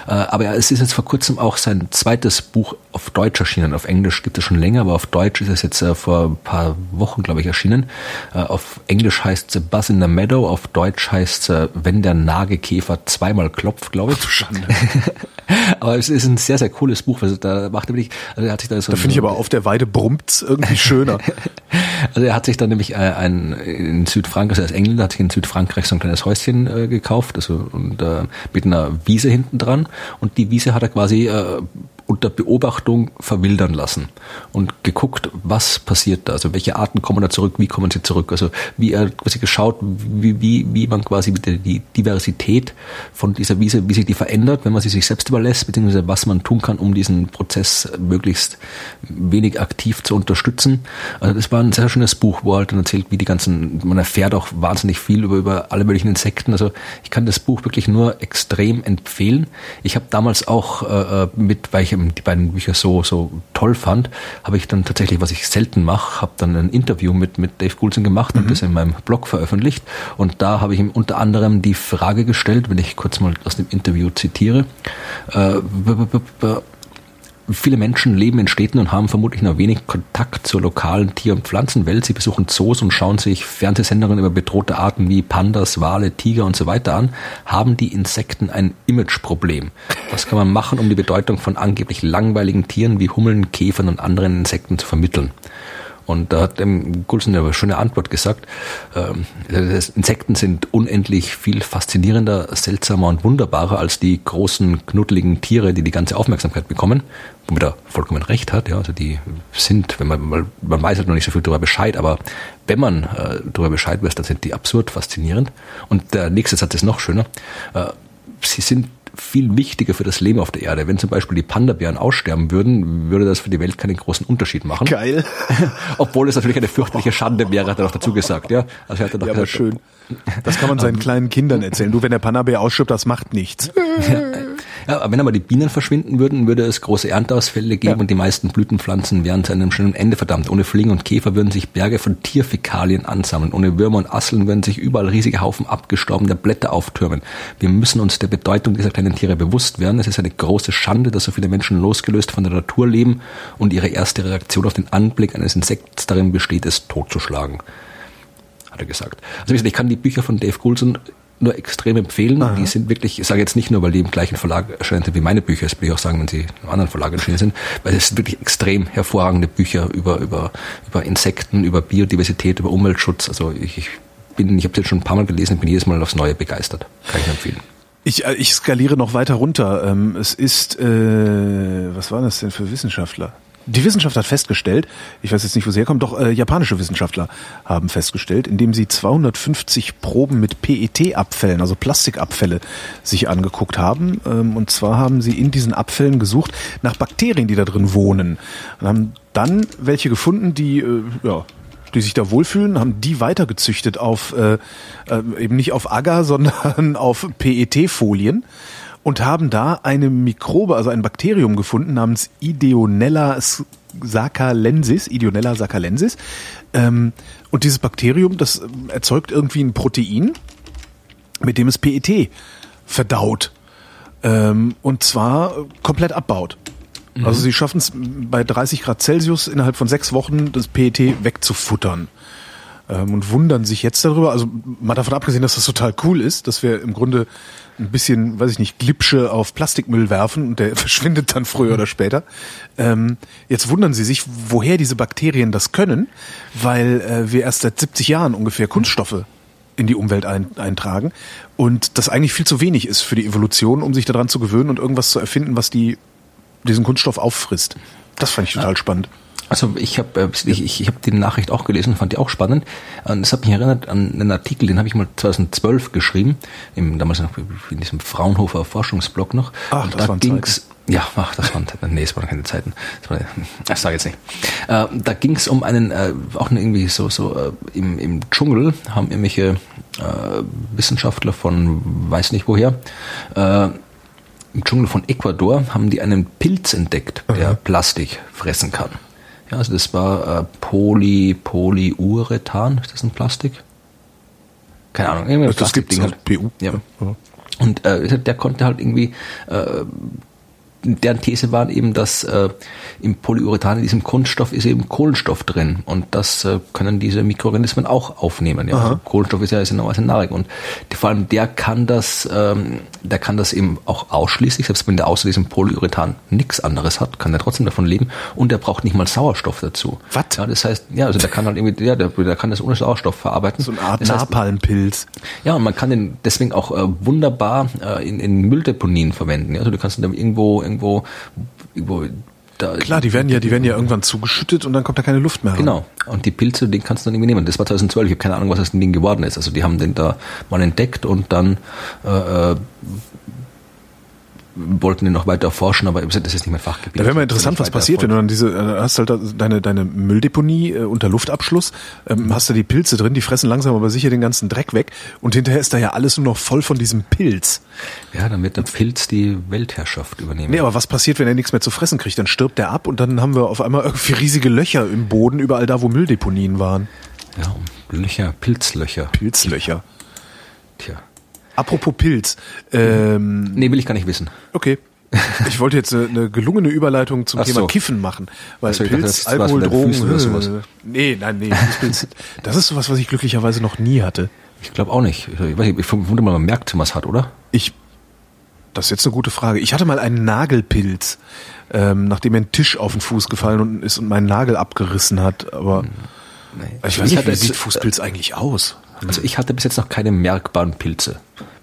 Äh, aber es ist jetzt vor kurzem auch sein zweites Buch auf Deutsch erschienen. Auf Englisch gibt es schon länger, aber auf Deutsch ist es jetzt vor ein paar Wochen, glaube ich, erschienen. Auf Englisch heißt es Buzz in the Meadow, auf Deutsch heißt es Wenn der Nagekäfer zweimal klopft, glaube ich. Schande. aber es ist ein sehr, sehr cooles Buch. Also da macht er wirklich, also er hat sich da so Da finde ich aber auf der Weide brummt's irgendwie schöner. Also er hat sich dann nämlich äh, ein in Südfrankreich, also als Engländer hat sich in Südfrankreich so ein kleines Häuschen äh, gekauft, also und äh, mit einer Wiese hinten dran und die Wiese hat er quasi äh, unter Beobachtung verwildern lassen und geguckt, was passiert da, also welche Arten kommen da zurück, wie kommen sie zurück, also wie er quasi geschaut, wie, wie, wie man quasi die Diversität von dieser Wiese, wie sich die verändert, wenn man sie sich selbst überlässt, beziehungsweise was man tun kann, um diesen Prozess möglichst wenig aktiv zu unterstützen. Also das war ein sehr schönes Buch, wo er halt dann erzählt, wie die ganzen, man erfährt auch wahnsinnig viel über, über alle möglichen Insekten. Also ich kann das Buch wirklich nur extrem empfehlen. Ich habe damals auch äh, mit, weil ich die beiden Bücher so, so toll fand, habe ich dann tatsächlich, was ich selten mache, habe dann ein Interview mit, mit Dave Goulson gemacht mhm. und das in meinem Blog veröffentlicht. Und da habe ich ihm unter anderem die Frage gestellt, wenn ich kurz mal aus dem Interview zitiere, äh, Viele Menschen leben in Städten und haben vermutlich nur wenig Kontakt zur lokalen Tier- und Pflanzenwelt. Sie besuchen Zoos und schauen sich Fernsehsendungen über bedrohte Arten wie Pandas, Wale, Tiger und so weiter an. Haben die Insekten ein Imageproblem? Was kann man machen, um die Bedeutung von angeblich langweiligen Tieren wie Hummeln, Käfern und anderen Insekten zu vermitteln? Und da hat dem Coulson eine schöne Antwort gesagt. Ähm, Insekten sind unendlich viel faszinierender, seltsamer und wunderbarer als die großen, knuddeligen Tiere, die die ganze Aufmerksamkeit bekommen. Womit er vollkommen recht hat. Ja, also die sind, wenn man, man weiß halt noch nicht so viel darüber Bescheid, aber wenn man äh, darüber Bescheid weiß, dann sind die absurd faszinierend. Und der nächste Satz ist noch schöner. Äh, sie sind viel wichtiger für das Leben auf der Erde. Wenn zum Beispiel die Panda-Bären aussterben würden, würde das für die Welt keinen großen Unterschied machen. Geil. Obwohl es natürlich eine fürchterliche Schande wäre, hat er noch dazu gesagt. Ja, also hat er doch ja, gesagt, aber schön. Das kann man seinen kleinen Kindern erzählen. Du, wenn der Panda-Bär ausstirbt, das macht nichts. Ja, wenn aber die Bienen verschwinden würden, würde es große Ernteausfälle geben ja. und die meisten Blütenpflanzen wären zu einem schönen Ende verdammt. Ohne Fliegen und Käfer würden sich Berge von Tierfäkalien ansammeln. Ohne Würmer und Asseln würden sich überall riesige Haufen abgestorbener Blätter auftürmen. Wir müssen uns der Bedeutung dieser kleinen Tiere bewusst werden. Es ist eine große Schande, dass so viele Menschen losgelöst von der Natur leben und ihre erste Reaktion auf den Anblick eines Insekts darin besteht, es totzuschlagen hat er gesagt. Also ich kann die Bücher von Dave Goulson nur extrem empfehlen. Aha. Die sind wirklich, ich sage jetzt nicht nur, weil die im gleichen Verlag erscheinen sind wie meine Bücher, das will ich auch sagen, wenn sie im anderen Verlag erschienen sind, weil es sind wirklich extrem hervorragende Bücher über, über, über Insekten, über Biodiversität, über Umweltschutz. Also ich, ich bin, ich habe es jetzt schon ein paar Mal gelesen und bin jedes Mal aufs Neue begeistert. Kann ich empfehlen. Ich, äh, ich skaliere noch weiter runter. Ähm, es ist, äh, was war das denn für Wissenschaftler? Die Wissenschaft hat festgestellt, ich weiß jetzt nicht, wo sie herkommt, doch äh, japanische Wissenschaftler haben festgestellt, indem sie 250 Proben mit PET-Abfällen, also Plastikabfälle, sich angeguckt haben. Ähm, und zwar haben sie in diesen Abfällen gesucht nach Bakterien, die da drin wohnen. Und haben dann welche gefunden, die äh, ja, die sich da wohlfühlen, haben die weitergezüchtet auf äh, äh, eben nicht auf Agar, sondern auf PET-Folien und haben da eine Mikrobe, also ein Bakterium gefunden namens Ideonella saccalensis, Ideonella saccalensis. Ähm, und dieses Bakterium, das ähm, erzeugt irgendwie ein Protein, mit dem es PET verdaut. Ähm, und zwar komplett abbaut. Mhm. Also sie schaffen es bei 30 Grad Celsius innerhalb von sechs Wochen das PET wegzufuttern ähm, und wundern sich jetzt darüber. Also mal davon abgesehen, dass das total cool ist, dass wir im Grunde ein bisschen, weiß ich nicht, Glipsche auf Plastikmüll werfen und der verschwindet dann früher oder später. Ähm, jetzt wundern sie sich, woher diese Bakterien das können, weil äh, wir erst seit 70 Jahren ungefähr Kunststoffe in die Umwelt ein, eintragen und das eigentlich viel zu wenig ist für die Evolution, um sich daran zu gewöhnen und irgendwas zu erfinden, was die diesen Kunststoff auffrisst. Das fand ich total ja. spannend. Also ich habe äh, ich, ich, hab die Nachricht auch gelesen, fand die auch spannend. Das hat mich erinnert an einen Artikel, den habe ich mal 2012 geschrieben, im, damals noch in diesem Fraunhofer Forschungsblog noch. Ach, und das da ging's, ja, ach, das waren nee, es waren keine Zeiten. Das, war, das sage jetzt nicht. Äh, da ging es um einen, äh, auch irgendwie so so äh, im, im Dschungel haben irgendwelche äh, Wissenschaftler von weiß nicht woher äh, im Dschungel von Ecuador haben die einen Pilz entdeckt, der mhm. Plastik fressen kann. Ja, also das war äh, Poly, Polyurethan, ist das ein Plastik? Keine Ahnung, irgendwie ein das gibt's halt. PU. Ja. ja. Und äh, der konnte halt irgendwie äh, deren These war eben, dass äh, im Polyurethan, in diesem Kunststoff, ist eben Kohlenstoff drin und das äh, können diese Mikroorganismen auch aufnehmen. Ja? Also Kohlenstoff ist ja ist normalerweise Nahrung und die, vor allem der kann das, ähm, der kann das eben auch ausschließlich, selbst wenn der außer diesem Polyurethan nichts anderes hat, kann der trotzdem davon leben und der braucht nicht mal Sauerstoff dazu. Was? Ja, das heißt, ja, also der kann halt irgendwie, ja, der, der kann das ohne Sauerstoff verarbeiten. So eine Art das Napalmpilz. Ja, und man kann den deswegen auch äh, wunderbar äh, in, in Mülldeponien verwenden. Ja? Also du kannst ihn dann irgendwo, irgendwo wo da, Klar, die werden ja, die werden ja irgendwann zugeschüttet und dann kommt da keine Luft mehr. rein. Genau. Und die Pilze, den kannst du dann irgendwie nehmen. Das war 2012. Ich habe keine Ahnung, was aus dem Ding geworden ist. Also die haben den da mal entdeckt und dann äh, äh, wollten den noch weiter erforschen, aber das ist nicht mein Fachgebiet. Da wäre mal Also interessant, was passiert, wenn du dann diese, äh, hast halt deine, deine Mülldeponie äh, unter Luftabschluss, ähm, hast da die Pilze drin, die fressen langsam aber sicher den ganzen Dreck weg und hinterher ist da ja alles nur noch voll von diesem Pilz. Ja, dann wird der Pilz die Weltherrschaft übernehmen. Nee, aber was passiert, wenn er nichts mehr zu fressen kriegt? Dann stirbt er ab und dann haben wir auf einmal irgendwie riesige Löcher im Boden, überall da, wo Mülldeponien waren. Ja, Löcher, Pilzlöcher. Pilzlöcher. Tja. Apropos Pilz. Ähm, Nee, will ich gar nicht wissen. okay. Ich wollte jetzt eine, eine gelungene Überleitung zum Ach Thema so. Kiffen machen. Weil so, dachte, Pilz, was Alkohol, Drogen. Oder sowas. äh, Nee, nein, nee. Pilz, das ist sowas, was ich glücklicherweise noch nie hatte. Ich glaube auch nicht. Ich, weiß nicht, ich vermute mal, man merkt, es hat, oder? Ich, das ist jetzt eine gute Frage. Ich hatte mal einen Nagelpilz, ähm, nachdem mir ein Tisch auf den Fuß gefallen und ist und meinen Nagel abgerissen hat. Aber ich weiß nicht, wie sieht Fußpilz eigentlich aus? Also ich hatte bis jetzt noch keine merkbaren Pilze.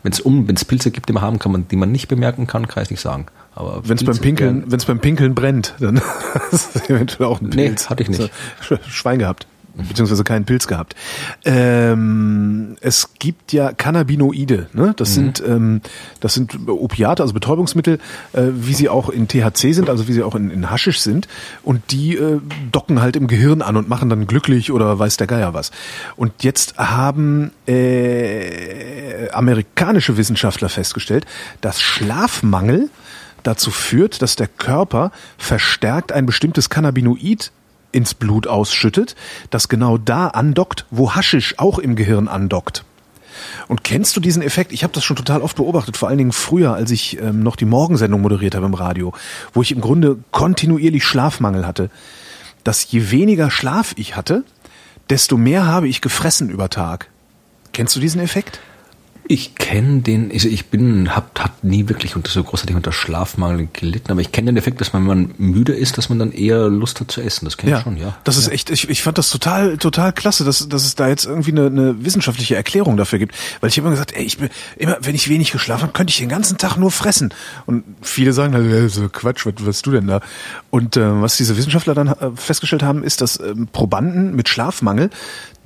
Wenn es um, wenn es Pilze gibt, die man haben kann, man, die man nicht bemerken kann, kann ich nicht sagen. Aber Wenn es beim Pinkeln, wenn es beim Pinkeln brennt, dann ist es eventuell auch ein Nee, Pilz. hatte ich nicht. Also, Sch- Schwein gehabt. Beziehungsweise keinen Pilz gehabt. Ähm, es gibt ja Cannabinoide, ne? Das sind ähm, das sind Opiate, also Betäubungsmittel, äh, wie sie auch in THC sind, also wie sie auch in, in Haschisch sind. Und die äh, docken halt im Gehirn an und machen dann glücklich oder weiß der Geier was. Und jetzt haben äh, amerikanische Wissenschaftler festgestellt, dass Schlafmangel dazu führt, dass der Körper verstärkt ein bestimmtes Cannabinoid ins Blut ausschüttet, das genau da andockt, wo Haschisch auch im Gehirn andockt. Und kennst du diesen Effekt? Ich habe das schon total oft beobachtet, vor allen Dingen früher, als ich ähm, noch die Morgensendung moderiert habe im Radio, wo ich im Grunde kontinuierlich Schlafmangel hatte. Dass je weniger Schlaf ich hatte, desto mehr habe ich gefressen über Tag. Kennst du diesen Effekt? Ich kenne den, also ich bin, hab, hat nie wirklich unter so großartig unter Schlafmangel gelitten, aber ich kenne den Effekt, dass man, wenn man müde ist, dass man dann eher Lust hat zu essen. Das kenne ich schon, ja. Das ist echt, ich, ich fand das total, total klasse, dass, dass es da jetzt irgendwie eine, eine wissenschaftliche Erklärung dafür gibt. Weil ich habe immer gesagt, ey, ich bin, immer, wenn ich wenig geschlafen habe, könnte ich den ganzen Tag nur fressen. Und viele sagen halt, äh, so Quatsch, was, was du denn da? Und äh, was diese Wissenschaftler dann äh, festgestellt haben, ist, dass ähm, Probanden mit Schlafmangel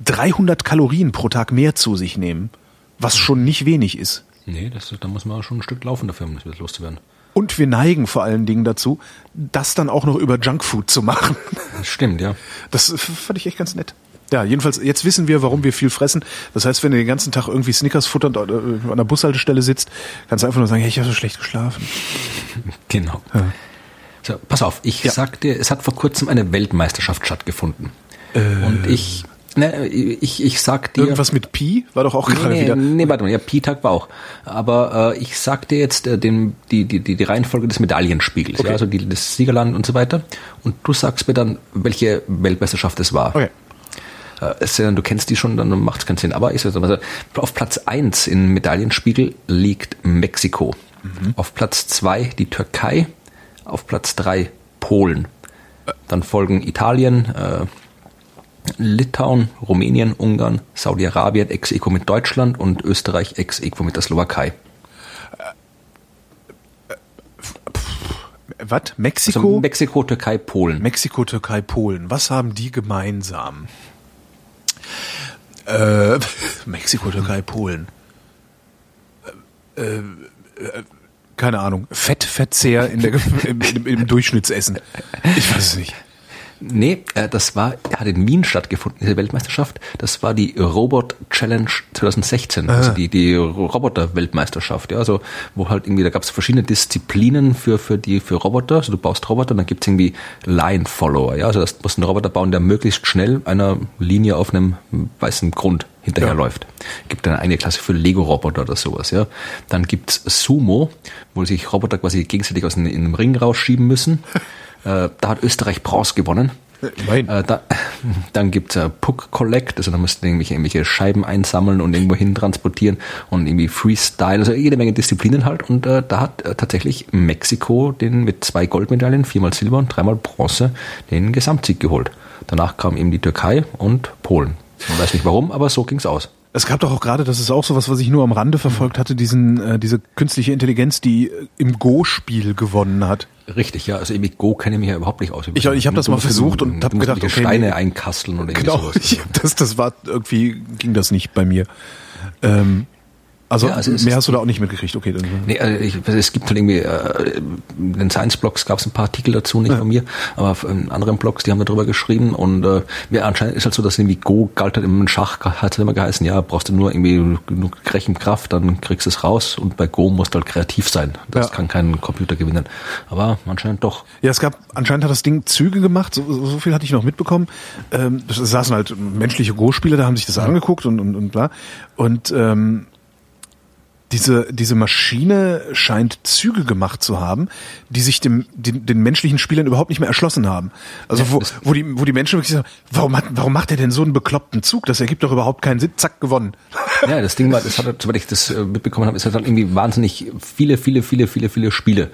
300 Kalorien pro Tag mehr zu sich nehmen. Was schon nicht wenig ist. Nee, das, da muss man schon ein Stück laufen dafür, um das loszuwerden. Und wir neigen vor allen Dingen dazu, das dann auch noch über Junkfood zu machen. Das stimmt, ja. Das fand ich echt ganz nett. Ja, jedenfalls, jetzt wissen wir, warum wir viel fressen. Das heißt, wenn du den ganzen Tag irgendwie Snickers futternd äh, an der Bushaltestelle sitzt, kannst du einfach nur sagen, hey, ich habe so schlecht geschlafen. Genau. So, pass auf, ich Ja. sag dir, es hat vor kurzem eine Weltmeisterschaft stattgefunden. Und ich, ne, ich, ich sag dir. Irgendwas mit Pi war doch auch gerade nee, wieder. nee, warte mal, ja, Pi-Tag war auch. Aber äh, ich sag dir jetzt äh, den, die, die, die, die Reihenfolge des Medaillenspiegels, Okay. ja, also die, das Siegerland und so weiter. Und du sagst mir dann, welche Weltmeisterschaft es war. Okay. Äh, es sei denn, du kennst die schon, dann macht es keinen Sinn. Aber ich sag also, auf Platz 1 im Medaillenspiegel liegt Mexiko. Auf Platz 2 die Türkei. Auf Platz 3 Polen. Dann folgen Italien, äh, Litauen, Rumänien, Ungarn, Saudi-Arabien ex equo mit Deutschland und Österreich ex equo mit der Slowakei. Was? Also Mexiko? Mexiko, Türkei, Polen. Mexiko, Türkei, Polen. Was haben die gemeinsam? Äh, Mexiko, Türkei, Polen. Äh, äh, äh, keine Ahnung. Fettverzehr in der, im, im, im Durchschnittsessen. Ich weiß es nicht. Nee, äh, das war, hat in Wien stattgefunden, diese Weltmeisterschaft. Das war die Robot Challenge 2016, also die, die Roboter-Weltmeisterschaft. Ja, also wo halt irgendwie, da gab es verschiedene Disziplinen für, für die, für Roboter. Also du baust Roboter und dann gibt's irgendwie Line-Follower. Ja, also das muss ein Roboter bauen, der möglichst schnell einer Linie auf einem weißen Grund hinterherläuft. Gibt dann eine Klasse für Lego-Roboter oder sowas, ja. Dann gibt's Sumo, wo sich Roboter quasi gegenseitig aus einem, in einem Ring rausschieben müssen. Äh, da hat Österreich Bronze gewonnen. Immerhin. Äh, da, dann gibt's äh, Puck Collect, also da musst du irgendwelche, irgendwelche Scheiben einsammeln und irgendwo hin transportieren und irgendwie Freestyle, also jede Menge Disziplinen halt. Und äh, da hat äh, tatsächlich Mexiko den mit zwei Goldmedaillen, viermal Silber und dreimal Bronze, den Gesamtsieg geholt. Danach kam eben die Türkei und Polen. Man weiß nicht warum, aber so ging's aus. Es gab doch auch gerade, das ist auch sowas, was ich nur am Rande verfolgt hatte, diesen, äh, diese künstliche Intelligenz, die äh, im Go-Spiel gewonnen hat. Richtig, ja. Also irgendwie Go kenne ich mich ja überhaupt nicht aus. Ich, ich habe das mal versucht und habe gedacht, okay, Steine einkasteln oder genau, sowas. Ich, das, das war irgendwie ging das nicht bei mir. Ähm, also, ja, also mehr hast du da auch nicht mitgekriegt, okay. Dann. Nee, also ich, es gibt halt irgendwie, äh, in den Science-Blogs gab es ein paar Artikel dazu, nicht ja. von mir, aber in anderen Blogs, die haben darüber geschrieben und äh, ja, anscheinend ist halt so, dass irgendwie Go galt halt im Schach, hat es immer geheißen, ja, brauchst du nur irgendwie genug Rechenkraft, dann kriegst du es raus und bei Go musst du halt kreativ sein. Das ja. kann kein Computer gewinnen. Aber anscheinend doch. Ja, es gab, anscheinend hat das Ding Züge gemacht, so, so viel hatte ich noch mitbekommen. Ähm, es saßen halt menschliche Go-Spieler, da haben sich das angeguckt und, und, und bla. Und ähm, diese, diese Maschine scheint Züge gemacht zu haben, die sich dem, den, den menschlichen Spielern überhaupt nicht mehr erschlossen haben. Also wo, wo, die, wo die Menschen wirklich sagen, warum, hat, warum macht er denn so einen bekloppten Zug? Das ergibt doch überhaupt keinen Sinn. Zack, gewonnen. Ja, das Ding war, das hat, soweit ich das äh, mitbekommen habe, ist halt dann irgendwie wahnsinnig viele, viele, viele, viele, viele Spiele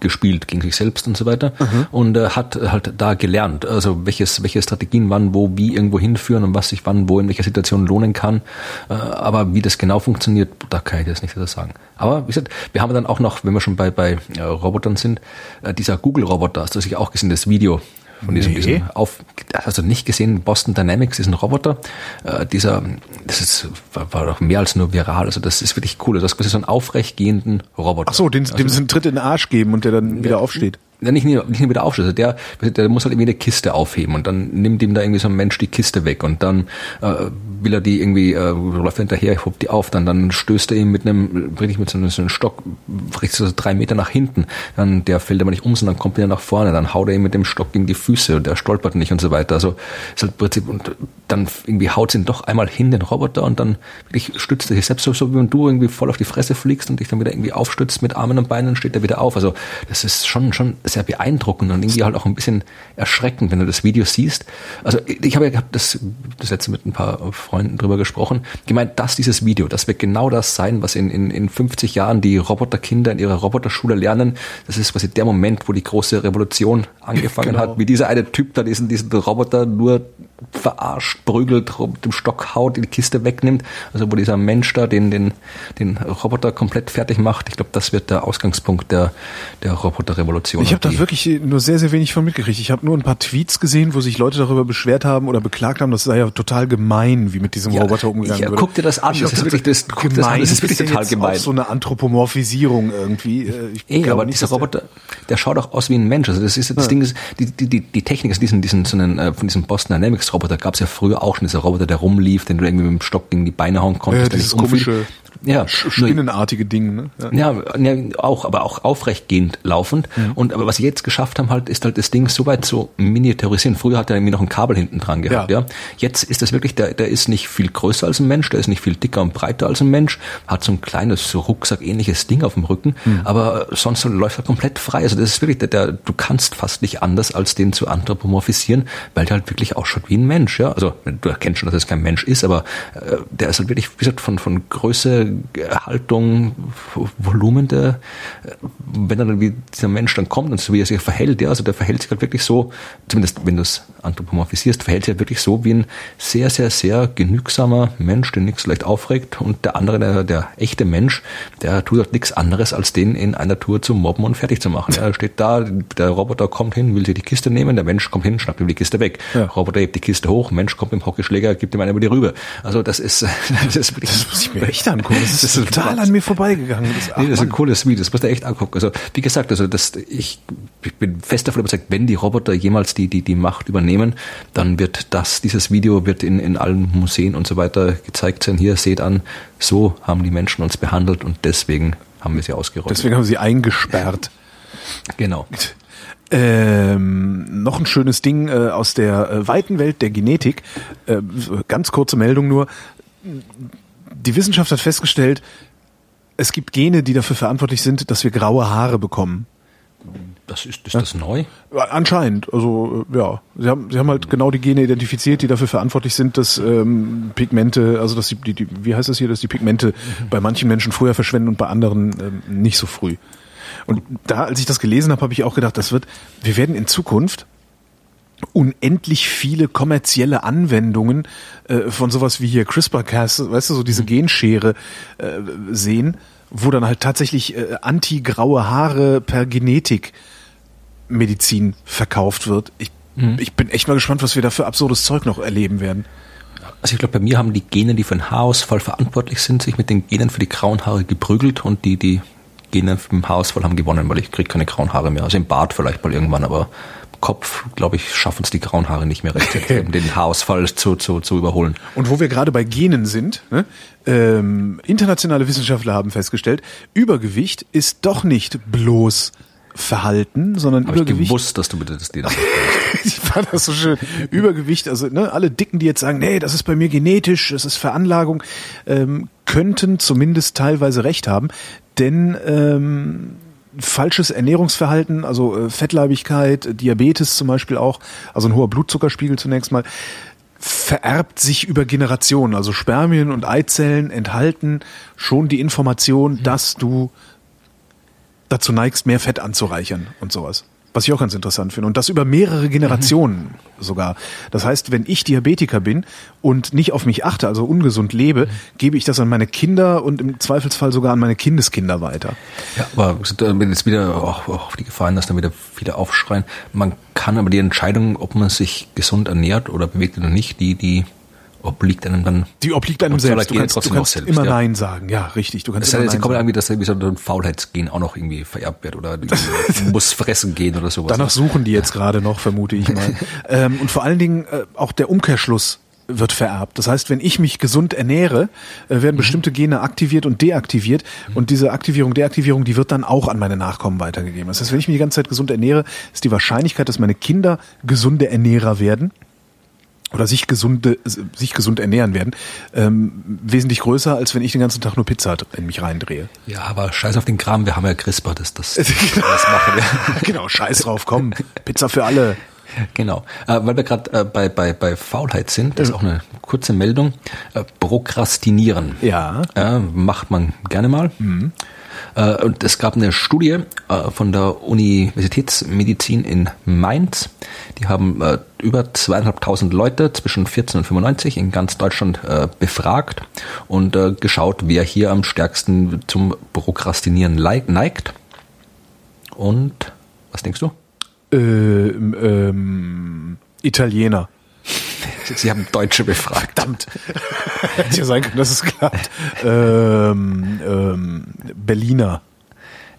gespielt gegen sich selbst und so weiter mhm. und äh, hat halt da gelernt, also welches, welche Strategien wann, wo, wie irgendwo hinführen und was sich wann, wo in welcher Situation lohnen kann. Äh, aber wie das genau funktioniert, da kann ich jetzt nicht das sagen. Aber wie gesagt, wir haben dann auch noch, wenn wir schon bei, bei äh, Robotern sind, äh, dieser Google-Roboter, hast du sicher auch gesehen, das Video von diesem, nee. diesem auf, hast du nicht gesehen, Boston Dynamics ist ein Roboter, äh, dieser, das ist, war, war doch mehr als nur viral, also das ist wirklich cool, das ist quasi so einen aufrecht gehenden Roboter. Ach so, den, also, dem sie einen Tritt in den Arsch geben und der dann wieder aufsteht ja, nicht, nicht, nicht wieder aufschließen. Der, der muss halt irgendwie eine Kiste aufheben und dann nimmt ihm da irgendwie so ein Mensch die Kiste weg und dann äh, will er die irgendwie, äh, läuft hinterher, hobt die auf, dann, dann stößt er ihm mit einem, richtig mit so einem, so einem Stock, richtig so drei Meter nach hinten, dann der fällt aber nicht um, sondern kommt wieder nach vorne, dann haut er ihm mit dem Stock gegen die Füße und der stolpert nicht und so weiter. Also ist halt im Prinzip, und dann irgendwie haut ihn doch einmal hin, den Roboter, und dann wirklich stützt er sich selbst so, so wie wenn du irgendwie voll auf die Fresse fliegst und dich dann wieder irgendwie aufstützt mit Armen und Beinen, steht er wieder auf. Also das ist schon, schon sehr beeindruckend und irgendwie halt auch ein bisschen erschreckend, wenn du das Video siehst. Also ich habe ja das, das letzte mit ein paar Freunden drüber gesprochen, gemeint, dass dieses Video, das wird genau das sein, was in, in, in 50 Jahren die Roboterkinder in ihrer Roboterschule lernen. Das ist quasi der Moment, wo die große Revolution angefangen genau. hat, wie dieser eine Typ da diesen, diesen Roboter nur verarscht, prügelt, mit dem Stock haut, die Kiste wegnimmt. Also wo dieser Mensch da den, den, den Roboter komplett fertig macht. Ich glaube, das wird der Ausgangspunkt der, der Roboterrevolution. Ich habe da wirklich nur sehr, sehr wenig von mitgekriegt. Ich habe nur ein paar Tweets gesehen, wo sich Leute darüber beschwert haben oder beklagt haben, das sei ja total gemein, wie mit diesem ja, Roboter umgegangen wird. Guck dir das an, das ist wirklich das, gemein, das, an. das ist wirklich total gemein. Auch so eine Anthropomorphisierung irgendwie. Äh, ich Ey, aber nicht, dieser Roboter, der schaut auch aus wie ein Mensch. Also das ist das ja. Ding ist, die, die, die, die Technik ist diesen, diesen, so einen, äh, von diesem Boston Dynamics Roboter gab es ja früher auch schon, dieser Roboter, der rumlief, den du irgendwie mit dem Stock gegen die Beine hauen konntest. Ja, dieses komische, ja, spinnenartige Ding. Ne? Ja. ja. ja, auch, aber auch aufrechtgehend laufend. Mhm. Und aber was sie jetzt geschafft haben, halt, ist halt das Ding so weit zu miniaturisieren. Früher hat er irgendwie noch ein Kabel hinten dran gehabt. Ja. ja. Jetzt ist das wirklich, der, der ist nicht viel größer als ein Mensch, der ist nicht viel dicker und breiter als ein Mensch, hat so ein kleines so Rucksack-ähnliches Ding auf dem Rücken, mhm. aber sonst läuft er komplett frei. Also das ist wirklich, der, der, du kannst fast nicht anders, als den zu anthropomorphisieren, weil der halt wirklich ausschaut wie ein Mensch. Ja, also du erkennst schon, dass es kein Mensch ist, aber äh, der ist halt wirklich, wie gesagt, von von Größe Haltung, Volumen der, wenn dann wie dieser Mensch dann kommt und so wie er sich verhält, ja, also der verhält sich halt wirklich so, zumindest wenn du es anthropomorphisierst, verhält sich halt wirklich so wie ein sehr, sehr, sehr genügsamer Mensch, den nichts leicht aufregt und der andere, der, der echte Mensch, der tut halt nichts anderes, als den in einer Tour zu mobben und fertig zu machen. Ja, er steht da, der Roboter kommt hin, will sich die Kiste nehmen, der Mensch kommt hin, schnappt ihm die Kiste weg. Ja. Roboter hebt die Kiste hoch, Mensch kommt mit dem Hockeyschläger, gibt ihm eine über die Rübe. Also das ist, das ist wirklich, das muss ich mir echt angucken. Das ist, das ist total an mir vorbeigegangen. Das, nee, das ist ein cooles Video, das musst du echt angucken. Also wie gesagt, also das, ich, ich bin fest davon überzeugt, wenn die Roboter jemals die, die, die Macht übernehmen, dann wird das, dieses Video wird in, in allen Museen und so weiter gezeigt sein. Hier seht an, so haben die Menschen uns behandelt und deswegen haben wir sie ausgerottet. Deswegen haben sie eingesperrt. Genau. Ähm, noch ein schönes Ding äh, aus der äh, weiten Welt der Genetik. Äh, ganz kurze Meldung nur die Wissenschaft hat festgestellt, es gibt Gene, die dafür verantwortlich sind, dass wir graue Haare bekommen. Das ist, ist das neu? Anscheinend. Also ja, sie haben, sie haben halt genau die Gene identifiziert, die dafür verantwortlich sind, dass ähm, Pigmente, also dass die, die, die, wie heißt das hier, dass die Pigmente bei manchen Menschen früher verschwinden und bei anderen ähm, nicht so früh. Und da, als ich das gelesen habe, habe ich auch gedacht, das wird, wir werden in Zukunft unendlich viele kommerzielle Anwendungen äh, von sowas wie hier CRISPR-Cas, weißt du, so diese Genschere äh, sehen, wo dann halt tatsächlich äh, anti-graue Haare per Genetik Medizin verkauft wird. Ich, ich bin echt mal gespannt, was wir da für absurdes Zeug noch erleben werden. Also ich glaube, bei mir haben die Gene, die für den Haarausfall verantwortlich sind, sich mit den Genen für die grauen Haare geprügelt und die, die Gene für den Haarausfall haben gewonnen, weil ich kriege keine grauen Haare mehr. Also im Bart vielleicht mal irgendwann, aber Kopf, glaube ich, schaffen es die grauen Haare nicht mehr rechtzeitig, um den Haarausfall zu, zu, zu überholen. Und wo wir gerade bei Genen sind, ne, ähm, internationale Wissenschaftler haben festgestellt, Übergewicht ist doch nicht bloß Verhalten, sondern ich Übergewicht. gewusst, dass du bitte das das ich fand das so schön. Übergewicht, also ne, alle Dicken, die jetzt sagen, nee, das ist bei mir genetisch, das ist Veranlagung, ähm, könnten zumindest teilweise recht haben, denn ähm, falsches Ernährungsverhalten, also äh, Fettleibigkeit, Diabetes zum Beispiel auch, also ein hoher Blutzuckerspiegel zunächst mal, vererbt sich über Generationen. Also Spermien und Eizellen enthalten schon die Information, dass du dazu neigst, mehr Fett anzureichern und sowas. Was ich auch ganz interessant finde. Und das über mehrere Generationen sogar. Das heißt, wenn ich Diabetiker bin und nicht auf mich achte, also ungesund lebe, gebe ich das an meine Kinder und im Zweifelsfall sogar an meine Kindeskinder weiter. Ja, aber damit jetzt wieder auch, auch auf die Gefahren, dass dann wieder viele aufschreien. Man kann aber die Entscheidung, ob man sich gesund ernährt oder bewegt oder nicht, die, die obliegt einem dann. Die obliegt einem selbst. Du er kannst, du kannst selbst, immer ja. Nein sagen. Ja, richtig. Du kannst Es sei immer sie Nein kommen sagen. irgendwie, dass irgendwie so ein Faulheitsgen auch noch irgendwie vererbt wird oder muss fressen gehen oder sowas. Danach suchen die jetzt gerade noch, vermute ich mal. ähm, und vor allen Dingen äh, auch der Umkehrschluss wird vererbt. Das heißt, wenn ich mich gesund ernähre, äh, werden bestimmte Gene aktiviert und deaktiviert und diese Aktivierung, Deaktivierung, die wird dann auch an meine Nachkommen weitergegeben. Das heißt, wenn ich mich die ganze Zeit gesund ernähre, ist die Wahrscheinlichkeit, dass meine Kinder gesunde Ernährer werden oder sich gesunde, sich gesund ernähren werden, ähm, wesentlich größer, als wenn ich den ganzen Tag nur Pizza in mich reindrehe. ja, aber scheiß auf den Kram, wir haben ja CRISPR, das, das, das machen wir. genau, scheiß drauf, komm, Pizza für alle. Genau, äh, weil wir gerade äh, bei, bei, bei Faulheit sind, das ist auch eine kurze Meldung. Äh, Prokrastinieren. Ja. Äh, macht man gerne mal. Äh, und es gab eine Studie äh, von der Universitätsmedizin in Mainz. Die haben äh, über zweieinhalbtausend Leute zwischen 14 und 95 in ganz Deutschland äh, befragt und äh, geschaut, wer hier am stärksten zum Prokrastinieren neigt. Und was denkst du? Ähm, ähm, Italiener. Sie haben Deutsche befragt. Verdammt. Hätte ja sein können, dass es klappt. Ähm, ähm, Berliner.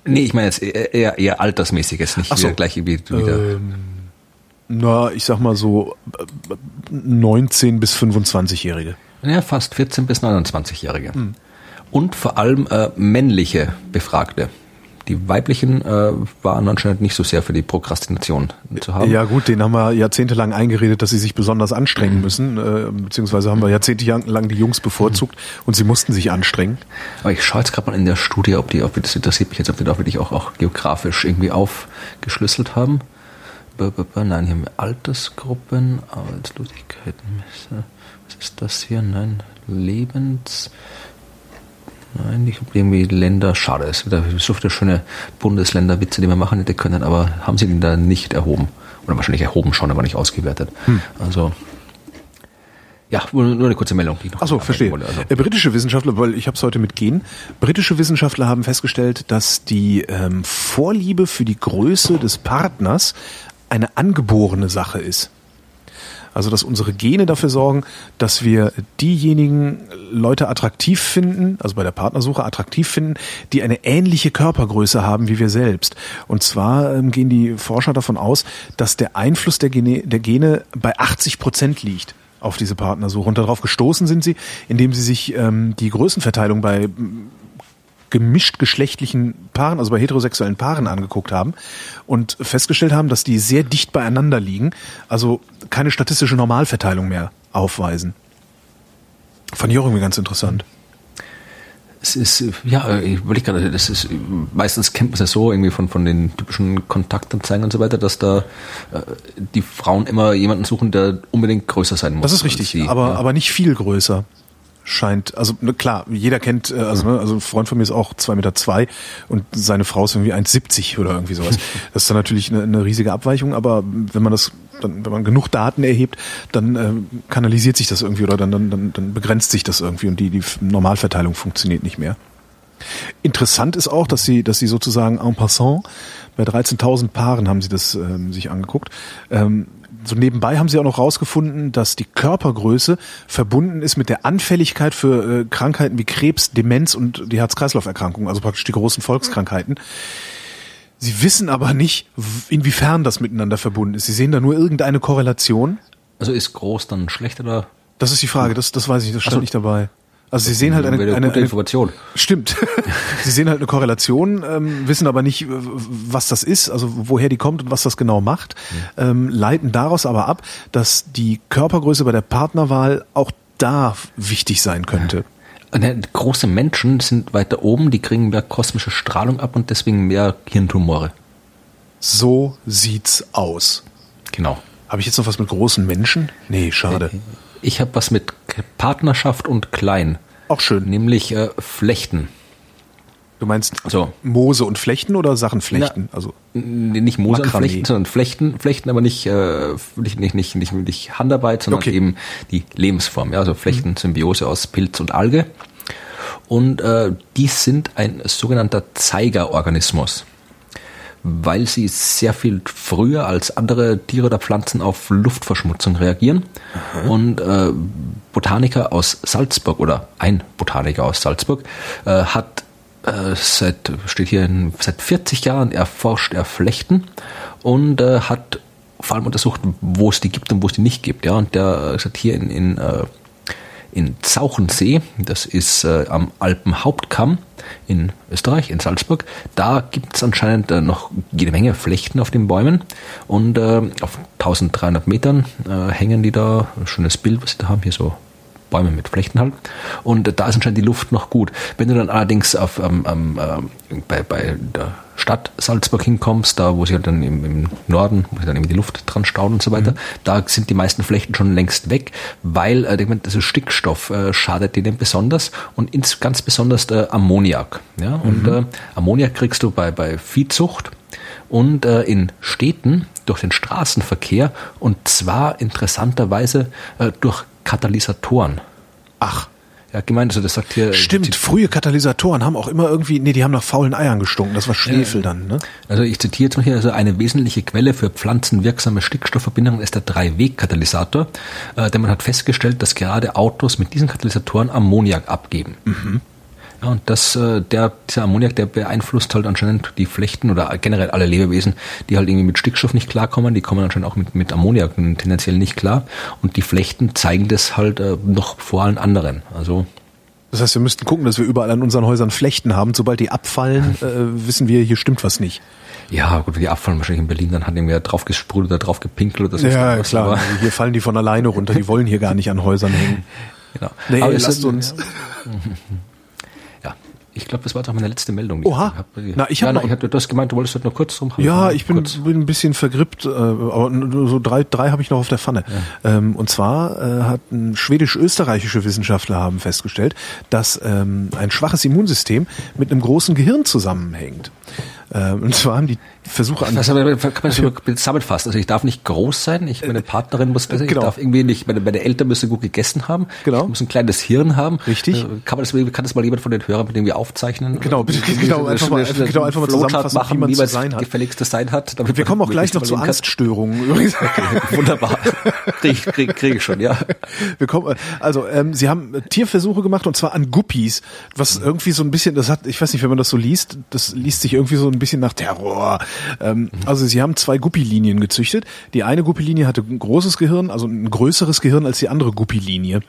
Nee, ich meine jetzt eher, eher, altersmäßig, jetzt nicht Ach so. wieder gleich wie wieder. Ähm, na, ich sag mal so äh, 19 bis 25-Jährige. Ja, fast 14 bis 29-Jährige. Und vor allem äh, männliche Befragte. Die weiblichen äh, waren anscheinend nicht so sehr für die Prokrastination zu haben. Ja gut, denen haben wir jahrzehntelang eingeredet, dass sie sich besonders anstrengen müssen, äh, beziehungsweise haben wir jahrzehntelang die Jungs bevorzugt und sie mussten sich anstrengen. Aber ich schaue jetzt gerade mal in der Studie, ob die, ob das interessiert mich jetzt, ob die da wirklich auch, auch geografisch irgendwie aufgeschlüsselt haben. Nein, hier haben wir Altersgruppen, Arbeitslosigkeit. Was ist das hier? Nein, Lebens. Nein, ich habe irgendwie Länder, schade, es wieder so viele schöne Bundesländerwitze, die man machen hätte können, aber haben sie den da nicht erhoben. Oder wahrscheinlich erhoben schon, aber nicht ausgewertet. Also, ja, nur eine kurze Meldung. Achso, verstehe. wollte. Also, Äh, britische Wissenschaftler, weil ich habe es heute mit Gen. Britische Wissenschaftler haben festgestellt, dass die ähm, Vorliebe für die Größe des Partners eine angeborene Sache ist. Also dass unsere Gene dafür sorgen, dass wir diejenigen Leute attraktiv finden, also bei der Partnersuche attraktiv finden, die eine ähnliche Körpergröße haben wie wir selbst. Und zwar ähm, gehen die Forscher davon aus, dass der Einfluss der Gene, der Gene bei 80 Prozent liegt auf diese Partnersuche. Und darauf gestoßen sind sie, indem sie sich ähm, die Größenverteilung bei gemischt geschlechtlichen Paaren, also bei heterosexuellen Paaren angeguckt haben und festgestellt haben, dass die sehr dicht beieinander liegen, also keine statistische Normalverteilung mehr aufweisen. Fand ich auch irgendwie ganz interessant. Es ist, ja, ich überlege gerade, das ist, meistens kennt man es ja so irgendwie von, von den typischen Kontaktanzeigen und so weiter, dass da äh, die Frauen immer jemanden suchen, der unbedingt größer sein muss. Das ist richtig, sie. aber, ja. aber nicht viel größer. Scheint, also ne, klar, jeder kennt, äh, also, ne, also ein Freund von mir ist auch zwei Meter zwei und seine Frau ist irgendwie 1,70 oder irgendwie sowas. Das ist dann natürlich eine, eine riesige Abweichung, aber wenn man das dann, wenn man genug Daten erhebt, dann äh, kanalisiert sich das irgendwie oder dann, dann, dann, dann begrenzt sich das irgendwie und die, die Normalverteilung funktioniert nicht mehr. Interessant ist auch, dass sie, dass sie sozusagen en passant bei 13.000 Paaren haben sie das ähm, sich angeguckt. Ähm, so nebenbei haben sie auch noch rausgefunden, dass die Körpergröße verbunden ist mit der Anfälligkeit für äh, Krankheiten wie Krebs, Demenz und die Herz-Kreislauf-Erkrankungen, also praktisch die großen Volkskrankheiten. Sie wissen aber nicht, inwiefern das miteinander verbunden ist. Sie sehen da nur irgendeine Korrelation. Also ist groß dann schlecht oder? Das ist die Frage, das, das weiß ich, das stand so. nicht dabei. Also Sie sehen halt eine, eine, eine, Information. Stimmt. Sie sehen halt eine Korrelation, ähm, wissen aber nicht, was das ist, also woher die kommt und was das genau macht, ähm, leiten daraus aber ab, dass die Körpergröße bei der Partnerwahl auch da wichtig sein könnte. Große Menschen sind weiter oben, die kriegen mehr kosmische Strahlung ab und deswegen mehr Hirntumore. So sieht's aus. Genau. Habe ich jetzt noch was mit großen Menschen? Nee, schade. Ich habe was mit Partnerschaft und Klein. Auch schön. Nämlich äh, Flechten. Du meinst so. Moose und Flechten oder Sachen flechten? Na, also nicht Moose Makramee. und Flechten, sondern Flechten, Flechten, aber nicht äh, nicht nicht nicht nicht, nicht Handarbeit, sondern okay. eben die Lebensform. Ja, also Flechten, mhm. Symbiose aus Pilz und Alge. Und äh, die sind ein sogenannter Zeigerorganismus weil sie sehr viel früher als andere Tiere oder Pflanzen auf Luftverschmutzung reagieren. Aha. Und äh, Botaniker aus Salzburg oder ein Botaniker aus Salzburg äh, hat äh, seit steht hier in, seit 40 Jahren erforscht er Flechten und äh, hat vor allem untersucht, wo es die gibt und wo es die nicht gibt. Ja, und der hat hier in, in äh, in Zauchensee, das ist äh, am Alpenhauptkamm in Österreich, in Salzburg. Da gibt es anscheinend äh, noch jede Menge Flechten auf den Bäumen und äh, auf 1300 Metern äh, hängen die da. Ein schönes Bild, was sie da haben, hier so Bäume mit Flechten halt. Und da ist anscheinend die Luft noch gut. Wenn du dann allerdings auf, ähm, ähm, bei, bei der Stadt Salzburg hinkommst, da wo sie halt dann im, im Norden, wo sie dann eben die Luft dran stauen und so weiter, mhm. da sind die meisten Flechten schon längst weg, weil äh, also Stickstoff äh, schadet denen besonders und ins, ganz besonders äh, Ammoniak. Ja? Und mhm. äh, Ammoniak kriegst du bei, bei Viehzucht und äh, in Städten durch den Straßenverkehr und zwar interessanterweise äh, durch Katalysatoren. Ach. Ja, gemeint, also das sagt hier. Stimmt, frühe Katalysatoren haben auch immer irgendwie, nee, die haben nach faulen Eiern gestunken. Das war Schwefel ja, dann, ne? Also ich zitiere jetzt mal hier, also eine wesentliche Quelle für pflanzenwirksame Stickstoffverbindungen ist der Drei-Weg-Katalysator, äh, denn man hat festgestellt, dass gerade Autos mit diesen Katalysatoren Ammoniak abgeben. Mhm. Ja, und das, äh, der, dieser Ammoniak, der beeinflusst halt anscheinend die Flechten oder generell alle Lebewesen, die halt irgendwie mit Stickstoff nicht klarkommen, die kommen anscheinend auch mit, mit Ammoniak tendenziell nicht klar. Und die Flechten zeigen das halt äh, noch vor allen anderen. Also das heißt, wir müssten gucken, dass wir überall an unseren Häusern Flechten haben. Sobald die abfallen, äh, wissen wir, hier stimmt was nicht. Ja, gut, wenn die abfallen wahrscheinlich in Berlin, dann hat irgendwer drauf gesprüht oder drauf gepinkelt oder so. Ja, klar. Aber hier fallen die von alleine runter. Die wollen hier gar nicht an Häusern hängen. Genau. Nee, Aber lasst uns. Ich glaube, das war doch meine letzte Meldung. Oha. Hab, Na, ich habe ja, hab, du hast gemeint, du wolltest heute noch kurz drum Ja, ich bin, bin ein bisschen vergrippt, äh, aber so drei, drei habe ich noch auf der Pfanne. Ja. Ähm, und zwar äh, hat ein schwedisch-österreichische Wissenschaftler haben festgestellt, dass ähm, ein schwaches Immunsystem mit einem großen Gehirn zusammenhängt. Ähm, und zwar haben die Versuche an. Was kann man so zusammenfassen? Also ich darf nicht groß sein, ich, meine Partnerin muss besser, genau. ich darf irgendwie nicht, meine, meine Eltern müssen gut gegessen haben, genau. ich muss ein kleines Hirn haben. Richtig. Äh, kann man das, kann das mal jemand von den Hörern mit irgendwie aufzeichnen? Genau, bitte, genau, einfach mal, einfach, genau, einfach mal zusammenfassen, machen, wie man es sein hat. gefälligstes sein hat. Wir kommen auch gleich noch zu Angststörungen übrigens. Okay, wunderbar. Krieg, krieg, krieg ich schon, ja. Wir kommen, also, ähm, sie haben Tierversuche gemacht und zwar an Guppies, was irgendwie so ein bisschen, das hat, ich weiß nicht, wenn man das so liest, das liest sich irgendwie so ein bisschen nach Terror. Ähm, also sie haben zwei Guppilinien gezüchtet. Die eine Guppilinie hatte ein großes Gehirn, also ein größeres Gehirn als die andere Guppilinie.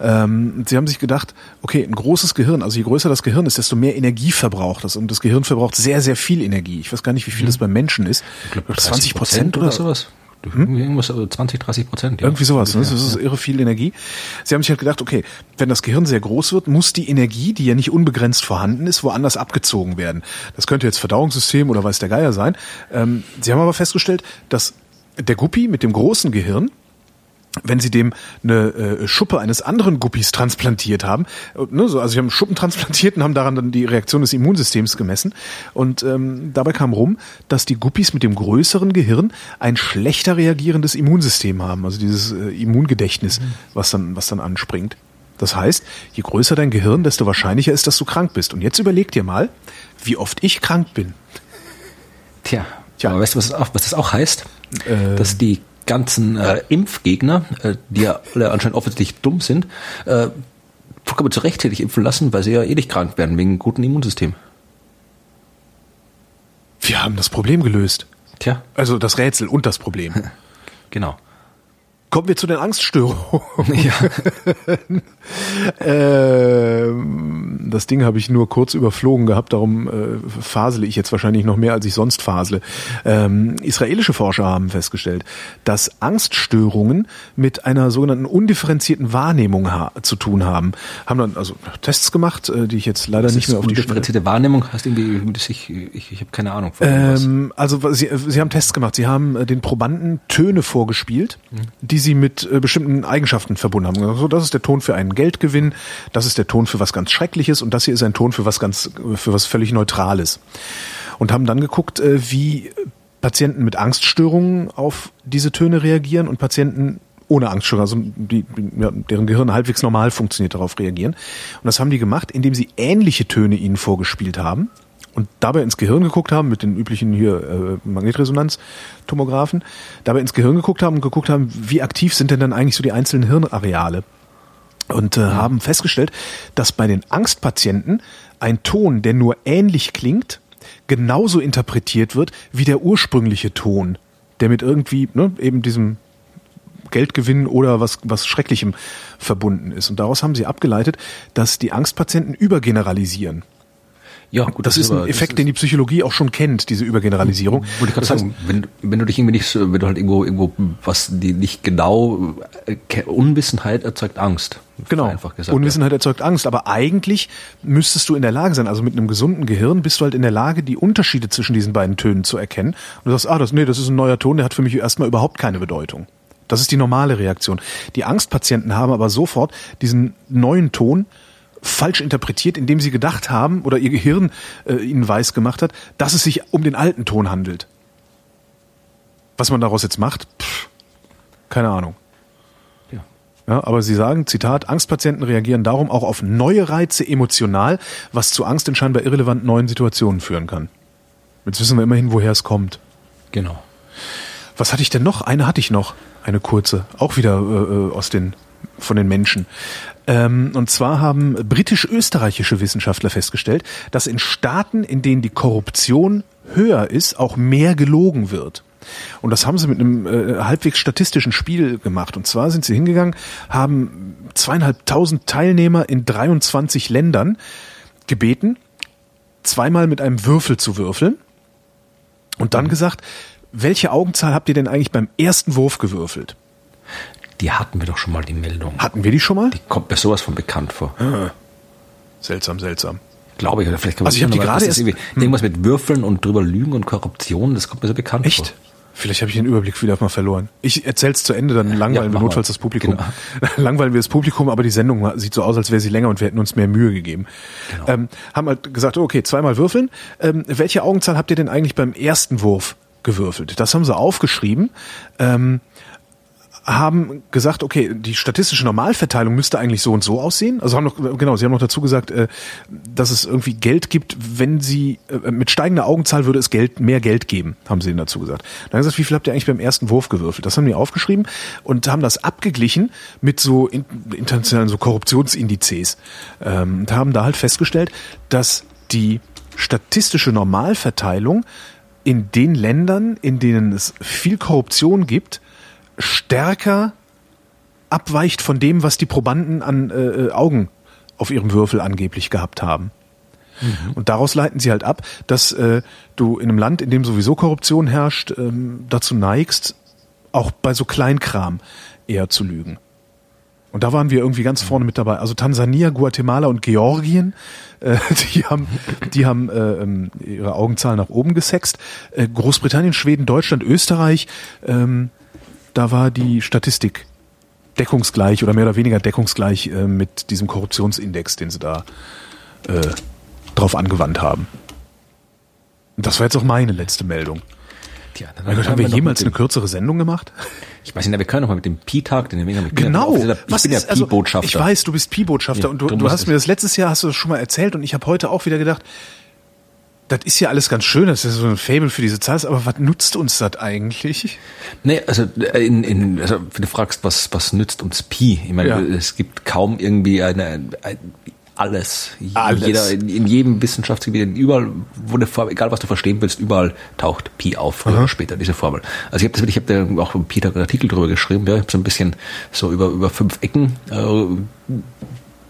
Ähm, sie haben sich gedacht, okay, ein großes Gehirn, also je größer das Gehirn ist, desto mehr Energie verbraucht das. Und das Gehirn verbraucht sehr, sehr viel Energie. Ich weiß gar nicht, wie viel das beim Menschen ist. Ich glaube, 20 Prozent oder sowas. Hm? Irgendwas, 20, 30 Prozent. Ja. Irgendwie sowas. Ne? Das ist irre viel Energie. Sie haben sich halt gedacht, okay, wenn das Gehirn sehr groß wird, muss die Energie, die ja nicht unbegrenzt vorhanden ist, woanders abgezogen werden. Das könnte jetzt Verdauungssystem oder weiß der Geier sein. Ähm, Sie haben aber festgestellt, dass der Guppi mit dem großen Gehirn wenn sie dem eine äh, Schuppe eines anderen Guppies transplantiert haben, äh, ne, so, also sie haben Schuppen transplantiert und haben daran dann die Reaktion des Immunsystems gemessen und ähm, dabei kam rum, dass die Guppies mit dem größeren Gehirn ein schlechter reagierendes Immunsystem haben, also dieses äh, Immungedächtnis, mhm. was dann was dann anspringt. Das heißt, je größer dein Gehirn, desto wahrscheinlicher ist, dass du krank bist. Und jetzt überleg dir mal, wie oft ich krank bin. Tja, Tja. aber weißt du, was das auch, was das auch heißt? Äh, dass die ganzen äh, Impfgegner, äh, die ja alle anscheinend offensichtlich dumm sind, äh, vollkommen zu Recht hätte ich impfen lassen, weil sie ja eh nicht krank werden wegen guten Immunsystem. Wir haben das Problem gelöst. Tja. Also das Rätsel und das Problem. genau. Kommen wir zu den Angststörungen. Ja. ähm, das Ding habe ich nur kurz überflogen gehabt, darum äh, fasele ich jetzt wahrscheinlich noch mehr, als ich sonst fasele. Ähm, israelische Forscher haben festgestellt, dass Angststörungen mit einer sogenannten undifferenzierten Wahrnehmung zu tun haben. Haben dann also Tests gemacht, äh, die ich jetzt leider was nicht mehr auf die Undifferenzierte Wahrnehmung hast irgendwie, ich, ich, ich habe keine Ahnung. Ähm, also sie, sie haben Tests gemacht. Sie haben äh, den Probanden Töne vorgespielt, mhm. die sie mit äh, bestimmten Eigenschaften verbunden haben. Also das ist der Ton für einen Geldgewinn, das ist der Ton für was ganz Schreckliches und das hier ist ein Ton für was ganz, für was völlig Neutrales. Und haben dann geguckt, äh, wie Patienten mit Angststörungen auf diese Töne reagieren und Patienten ohne Angststörungen, also die, ja, deren Gehirn halbwegs normal funktioniert, darauf reagieren. Und das haben die gemacht, indem sie ähnliche Töne ihnen vorgespielt haben und dabei ins Gehirn geguckt haben mit den üblichen hier äh, Magnetresonanztomographen, dabei ins Gehirn geguckt haben und geguckt haben, wie aktiv sind denn dann eigentlich so die einzelnen Hirnareale und äh, haben festgestellt, dass bei den Angstpatienten ein Ton, der nur ähnlich klingt, genauso interpretiert wird wie der ursprüngliche Ton, der mit irgendwie ne, eben diesem Geldgewinn oder was, was Schrecklichem verbunden ist. Und daraus haben sie abgeleitet, dass die Angstpatienten übergeneralisieren. Ja, gut, das, das ist ein Effekt, den die Psychologie auch schon kennt, diese Übergeneralisierung. Wollte ich gerade sagen, wenn, wenn du dich irgendwie nicht, wenn du halt irgendwo, irgendwo, was die nicht genau, äh, Unwissenheit erzeugt Angst. Genau. Einfach gesagt, Unwissenheit ja. erzeugt Angst, aber eigentlich müsstest du in der Lage sein, also mit einem gesunden Gehirn bist du halt in der Lage, die Unterschiede zwischen diesen beiden Tönen zu erkennen. Und du sagst, ah, das, nee, das ist ein neuer Ton, der hat für mich erstmal überhaupt keine Bedeutung. Das ist die normale Reaktion. Die Angstpatienten haben aber sofort diesen neuen Ton falsch interpretiert, indem sie gedacht haben oder ihr Gehirn äh, ihnen weiß gemacht hat, dass es sich um den alten Ton handelt. Was man daraus jetzt macht, pff, keine Ahnung. Ja. ja. Aber sie sagen, Zitat, Angstpatienten reagieren darum auch auf neue Reize emotional, was zu Angst in scheinbar irrelevant neuen Situationen führen kann. Jetzt wissen wir immerhin, woher es kommt. Genau. Was hatte ich denn noch? Eine hatte ich noch, eine kurze, auch wieder äh, äh aus den von den Menschen. Ähm, und zwar haben britisch-österreichische Wissenschaftler festgestellt, dass in Staaten, in denen die Korruption höher ist, auch mehr gelogen wird. Und das haben sie mit einem äh, halbwegs statistischen Spiel gemacht. Und zwar sind sie hingegangen, haben zweieinhalbtausend Teilnehmer in 23 Ländern gebeten, zweimal mit einem Würfel zu würfeln und dann mhm. gesagt, welche Augenzahl habt ihr denn eigentlich beim ersten Wurf gewürfelt? Die hatten wir doch schon mal, die Meldung. Hatten wir die schon mal? Die kommt mir sowas von bekannt vor. Ah. Seltsam, seltsam. Glaube ich, oder vielleicht kann man Also ich habe die gerade erst, hm. irgendwas mit Würfeln und drüber Lügen und Korruption, das kommt mir so bekannt Echt? vor. Vielleicht habe ich den Überblick wieder mal verloren. Ich erzähl's zu Ende, dann langweilen ja, wir notfalls das Publikum. Genau. langweilen wir das Publikum, aber die Sendung sieht so aus, als wäre sie länger und wir hätten uns mehr Mühe gegeben. Genau. Ähm, haben halt gesagt, okay, zweimal würfeln. Ähm, welche Augenzahl habt ihr denn eigentlich beim ersten Wurf gewürfelt? Das haben sie aufgeschrieben. Ähm, haben gesagt, okay, die statistische Normalverteilung müsste eigentlich so und so aussehen. Also haben noch, genau, sie haben noch dazu gesagt, äh, dass es irgendwie Geld gibt, wenn sie, äh, mit steigender Augenzahl würde es Geld, mehr Geld geben, haben sie ihnen dazu gesagt. Dann haben sie gesagt, wie viel habt ihr eigentlich beim ersten Wurf gewürfelt? Das haben die aufgeschrieben und haben das abgeglichen mit so internationalen so Korruptionsindizes ähm, und haben da halt festgestellt, dass die statistische Normalverteilung in den Ländern, in denen es viel Korruption gibt, stärker abweicht von dem, was die Probanden an äh, äh, Augen auf ihrem Würfel angeblich gehabt haben. Mhm. Und daraus leiten sie halt ab, dass äh, du in einem Land, in dem sowieso Korruption herrscht, ähm, dazu neigst, auch bei so Kleinkram eher zu lügen. Und da waren wir irgendwie ganz vorne mit dabei. Also Tansania, Guatemala und Georgien, äh, die haben, die haben äh, ähm, ihre Augenzahlen nach oben gesext. Äh, Großbritannien, Schweden, Deutschland, Österreich, ähm, da war die Statistik deckungsgleich oder mehr oder weniger deckungsgleich äh, mit diesem Korruptionsindex, den sie da äh, drauf angewandt haben. Und das war jetzt auch meine letzte Meldung. Tja, dann Mein Gott, haben wir jemals eine kürzere Sendung gemacht? Ich weiß nicht, wir können noch mal mit dem Pi-Tag, den wir bin Genau. Ja, ich Was bin ja ist- also, Pi-Botschafter. Ich weiß, du bist Pi-Botschafter Ja, und du, du hast mir das letztes Jahr hast du das schon mal erzählt und ich habe heute auch wieder gedacht, das ist ja alles ganz schön, das ist so ein Fable für diese Zahl, aber was nutzt uns das eigentlich? Nee, also, äh, in, in, also wenn du fragst, was, was nützt uns Pi? Ich meine, Ja. es gibt kaum irgendwie eine, ein, alles. Alles. Jeder, in, in jedem Wissenschaftsgebiet, überall, wo eine Formel, egal was du verstehen willst, überall taucht Pi auf, früher oder später, diese Formel. Also ich habe ich habe da auch Tag einen Artikel drüber geschrieben, ja, ich habe so ein bisschen so über, über fünf Ecken äh,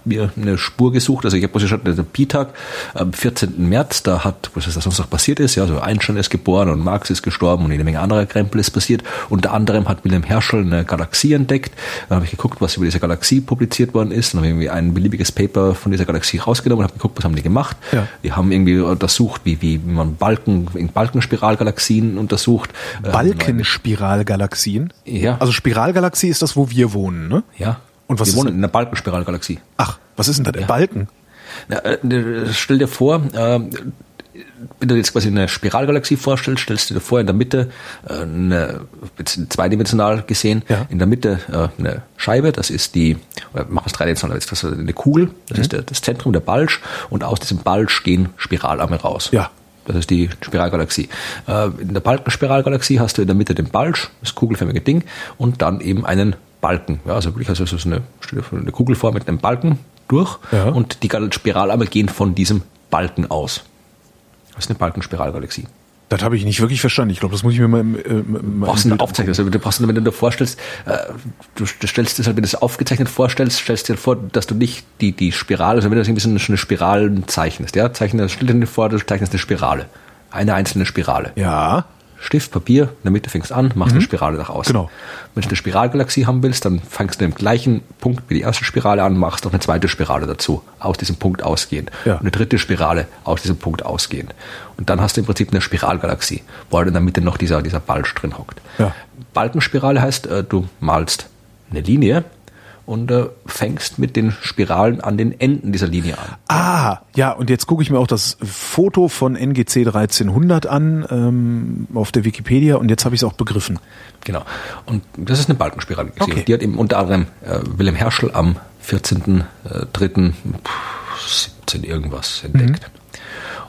mir eine Spur gesucht. Also ich habe geschaut, der Pi-Tag am 14. März, da hat, was ist das sonst noch passiert ist, ja, so Einstein ist geboren und Marx ist gestorben und jede Menge anderer Krempel ist passiert. Unter anderem hat Wilhelm Herschel eine Galaxie entdeckt. Dann habe ich geguckt, was über diese Galaxie publiziert worden ist. Dann habe ich irgendwie ein beliebiges Paper von dieser Galaxie rausgenommen und habe geguckt, was haben die gemacht. Ja. Die haben irgendwie untersucht, wie, wie man Balken, in Balkenspiralgalaxien untersucht. Ähm, Balkenspiralgalaxien? Ja. Also Spiralgalaxie ist das, wo wir wohnen, ne? Ja. Und was wir ist- wohnen in einer Balkenspiralgalaxie. Ach, was ist denn da der Balken? Na, äh, stell dir vor, äh, wenn du jetzt quasi eine Spiralgalaxie vorstellst, stellst du dir vor, in der Mitte, äh, eine, jetzt zweidimensional gesehen, Ja. in der Mitte äh, eine Scheibe, das ist die, wir es dreidimensional, das ist eine Kugel, das Mhm. ist der, das Zentrum, der Bulge, und aus diesem Bulge gehen Spiralarme raus. Ja. Das ist die Spiralgalaxie. In der Balkenspiralgalaxie hast du in der Mitte den Bulge, das kugelförmige Ding, und dann eben einen Balken. Ja, also wirklich also so eine, eine Kugel vor mit einem Balken durch Ja. und die Spiralarme gehen von diesem Balken aus. Das ist eine Balkenspiralgalaxie. Das habe ich nicht wirklich verstanden. Ich glaube, das muss ich mir mal im, äh, im Du brauchst Bild Aufzeichnung. Also du brauchst, wenn du dir vorstellst, äh, du, du stellst dir halt, wenn du es aufgezeichnet vorstellst, stellst dir vor, dass du nicht die, die Spirale, also wenn du das ein bisschen eine Spiralen zeichnest, ja, zeichne, stell dir vor, du zeichnest eine Spirale. Eine einzelne Spirale. Ja, Stift, Papier, in der Mitte fängst an, machst eine Spirale nach außen. Genau. Wenn du eine Spiralgalaxie haben willst, dann fängst du im gleichen Punkt wie die erste Spirale an, machst noch eine zweite Spirale dazu, aus diesem Punkt ausgehend. Ja. Und eine dritte Spirale aus diesem Punkt ausgehend. Und dann hast du im Prinzip eine Spiralgalaxie, wo halt in der Mitte noch dieser, dieser Bulge drin hockt. Ja. Balkenspirale heißt, äh, du malst eine Linie und äh, fängst mit den Spiralen an den Enden dieser Linie an. Ah, ja, und jetzt gucke ich mir auch das Foto von NGC 1300 an ähm, auf der Wikipedia und jetzt habe ich es auch begriffen. Genau. Und das ist eine Balkenspirale. Okay. Die hat eben unter anderem äh, Wilhelm Herschel am 14.03.17 irgendwas entdeckt.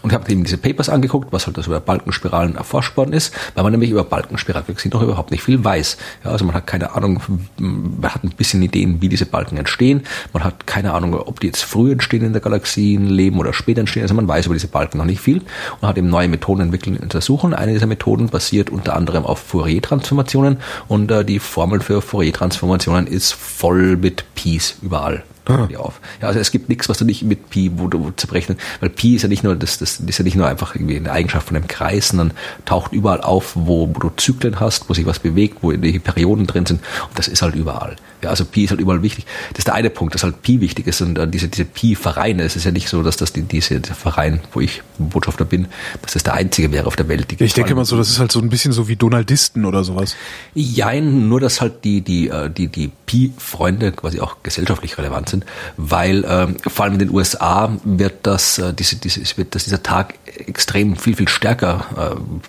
Und habe eben diese Papers angeguckt, was halt das über Balkenspiralen erforscht worden ist, weil man nämlich über Balkenspiralgalaxien noch überhaupt nicht viel weiß. Ja, also man hat keine Ahnung, man hat ein bisschen Ideen, wie diese Balken entstehen. Man hat keine Ahnung, ob die jetzt früh entstehen in der Galaxienleben oder später entstehen. Also man weiß über diese Balken noch nicht viel und hat eben neue Methoden entwickelt und untersuchen. Eine dieser Methoden basiert unter anderem auf Fourier-Transformationen und äh, die Formel für Fourier-Transformationen ist voll mit Pi's überall. Die auf. Ja, also es gibt nichts, was du nicht mit Pi, wo du zu berechnen, weil Pi ist ja nicht nur das, das ist ja nicht nur einfach irgendwie eine Eigenschaft von einem Kreis, sondern taucht überall auf, wo, wo du Zyklen hast, wo sich was bewegt, wo die Perioden drin sind. Und das ist halt überall. Ja, also Pi ist halt überall wichtig. Das ist der eine Punkt, dass halt Pi wichtig ist und äh, diese, diese Pi-Vereine, es ist ja nicht so, dass das die, diese, dieser Verein, wo ich Botschafter bin, dass das der einzige wäre auf der Welt. Die Ich denke mal so, das ist halt so ein bisschen so wie Donaldisten oder sowas. Jein, nur dass halt die, die, äh, die, die Pi-Freunde quasi auch gesellschaftlich relevant sind, weil ähm, vor allem in den USA wird das, äh, diese, diese, es wird das, dieser Tag extrem viel, viel stärker äh,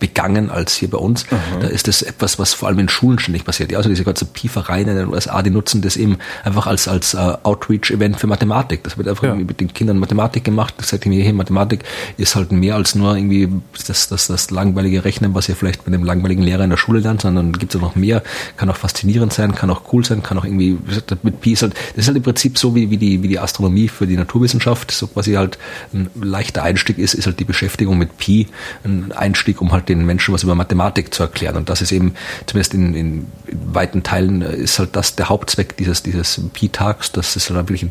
begangen als hier bei uns. Da ist das etwas, was vor allem in Schulen ständig passiert. Ja, also diese ganzen Pi-Vereine in den USA, die nutzen das eben einfach als, als äh, Outreach-Event für Mathematik. Das wird einfach Ja. irgendwie mit den Kindern Mathematik gemacht. Das sagt mir, hey, Mathematik ist halt mehr als nur irgendwie das, das, das langweilige Rechnen, was ihr vielleicht bei einem langweiligen Lehrer in der Schule lernt, sondern gibt es auch noch mehr, kann auch faszinierend sein, kann auch cool sein, kann auch irgendwie, mit Pi ist halt, das ist halt im Prinzip so wie, wie, die, wie die Astronomie für die Naturwissenschaft, so quasi halt ein leichter Einstieg ist, ist halt die Beschäftigung mit Pi ein Einstieg, um halt den Menschen was über Mathematik zu erklären. Und das ist eben, zumindest in, in, weiten Teilen, äh, ist halt das der Hauptzweck dieses, dieses Pi-Tags, dass es halt wirklich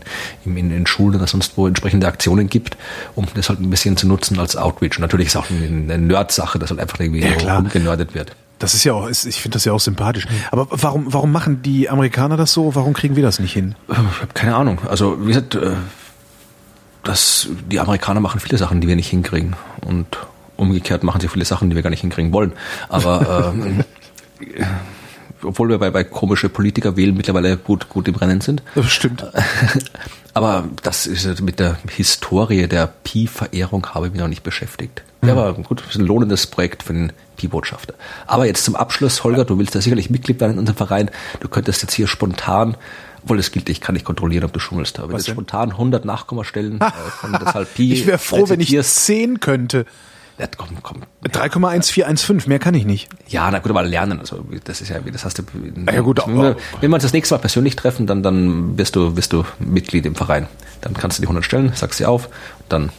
in, in, in Schulen oder sonst wo entsprechende Aktionen gibt, um das halt ein bisschen zu nutzen als Outreach. Und natürlich ist auch eine, eine Nerd-Sache, dass halt einfach irgendwie Ja, klar. rumgenördet wird. Das ist ja auch, ich finde das ja auch sympathisch. Aber warum, warum machen die Amerikaner das so? Warum kriegen wir das nicht hin? Ich habe keine Ahnung. Also wie gesagt, äh, das, die Amerikaner machen viele Sachen, die wir nicht hinkriegen. Und umgekehrt machen sie viele Sachen, die wir gar nicht hinkriegen wollen. Aber ähm, obwohl wir bei, bei komische Politiker wählen mittlerweile gut, gut im Rennen sind. Das stimmt. Aber das ist mit der Historie der Pi-Verehrung habe ich mich noch nicht beschäftigt. Ja, aber gut, das ist ein lohnendes Projekt für den Pi-Botschafter. Aber jetzt zum Abschluss, Holger, du willst ja sicherlich Mitglied werden in unserem Verein. Du könntest jetzt hier spontan obwohl das gilt, ich kann nicht kontrollieren, ob du schummelst. Aber wenn spontan 100 Nachkommastellen äh, von deshalb Pi Ich wäre froh, wenn ich rezitierst. 10 könnte. Ja, komm, komm. 3,1415, mehr kann ich nicht. Ja, na gut, aber lernen, also das ist ja, das hast du. ja gut, wenn, wir, wenn wir uns das nächste Mal persönlich treffen, dann, dann wirst du, wirst du Mitglied im Verein. Dann kannst du die 100 stellen, sagst sie auf, dann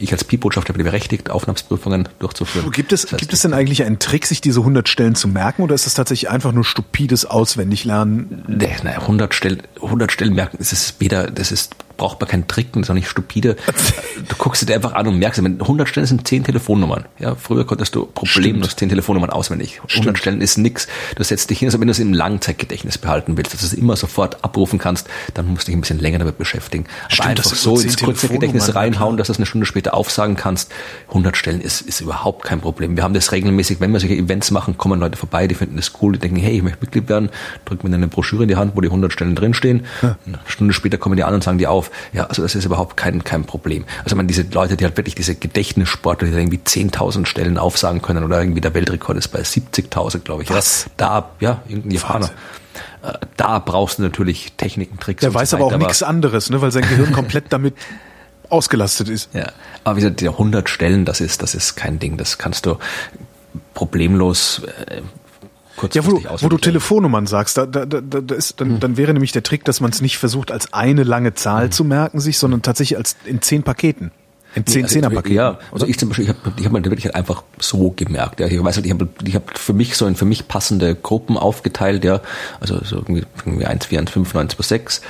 ich als Pi-Botschafter bin berechtigt, Aufnahmsprüfungen durchzuführen. Gibt es, Das heißt, gibt es denn eigentlich einen Trick, sich diese 100 Stellen zu merken oder ist das tatsächlich einfach nur stupides Auswendiglernen? Nee, na, 100 Stellen, 100 Stellen merken, das ist weder, das ist, braucht man keinen Trick, das ist auch nicht stupide. Du guckst dir einfach an und merkst, wenn 100 Stellen sind 10 Telefonnummern. Ja, früher konntest du problemlos 10 Telefonnummern auswendig. 100 Stellen ist nix. Du setzt dich hin, also wenn du es im Langzeitgedächtnis behalten willst, dass du es immer sofort abrufen kannst, dann musst du dich ein bisschen länger damit beschäftigen. Aber Stimmt, einfach so ins 10 Kurzzeitgedächtnis Telefonnummern, ja, reinhauen, dass du es eine Stunde später aufsagen kannst. 100 Stellen ist, ist überhaupt kein Problem. Wir haben das regelmäßig, wenn wir solche Events machen, kommen Leute vorbei, die finden das cool, die denken, hey, ich möchte Mitglied werden, drücken mir eine Broschüre in die Hand, wo die 100 Stellen drinstehen. Eine Stunde später kommen die an und sagen die auf. Ja, also das ist überhaupt kein, kein Problem. Also man diese Leute, die halt wirklich diese Gedächtnissportler, die da irgendwie 10.000 Stellen aufsagen können oder irgendwie der Weltrekord ist bei 70.000, glaube ich. Was? Ja, da, ja, irgendein Japaner. Äh, Da brauchst du natürlich Techniken, Tricks. Der und so weiß aber auch nichts anderes, ne, weil sein Gehirn komplett damit ausgelastet ist. Ja, aber wie gesagt, die 100 Stellen, das ist, das ist kein Ding. Das kannst du problemlos äh, Ja, wo, du- wo du. Telefonnummern sagst, da, da, da, da ist, dann, dann wäre nämlich der Trick, dass man es nicht versucht, als eine lange Zahl zu merken sich, sondern tatsächlich als in zehn Paketen. In zehn Also, Zehnerpaketen. Ja, also ich zum Beispiel, ich habe ich hab mir wirklich halt einfach so gemerkt. Ja. Ich weiß halt, ich habe ich hab für mich so in für mich passende Gruppen aufgeteilt, ja. Also so irgendwie, irgendwie 1, 4, 1, 5, 9, 2, 6.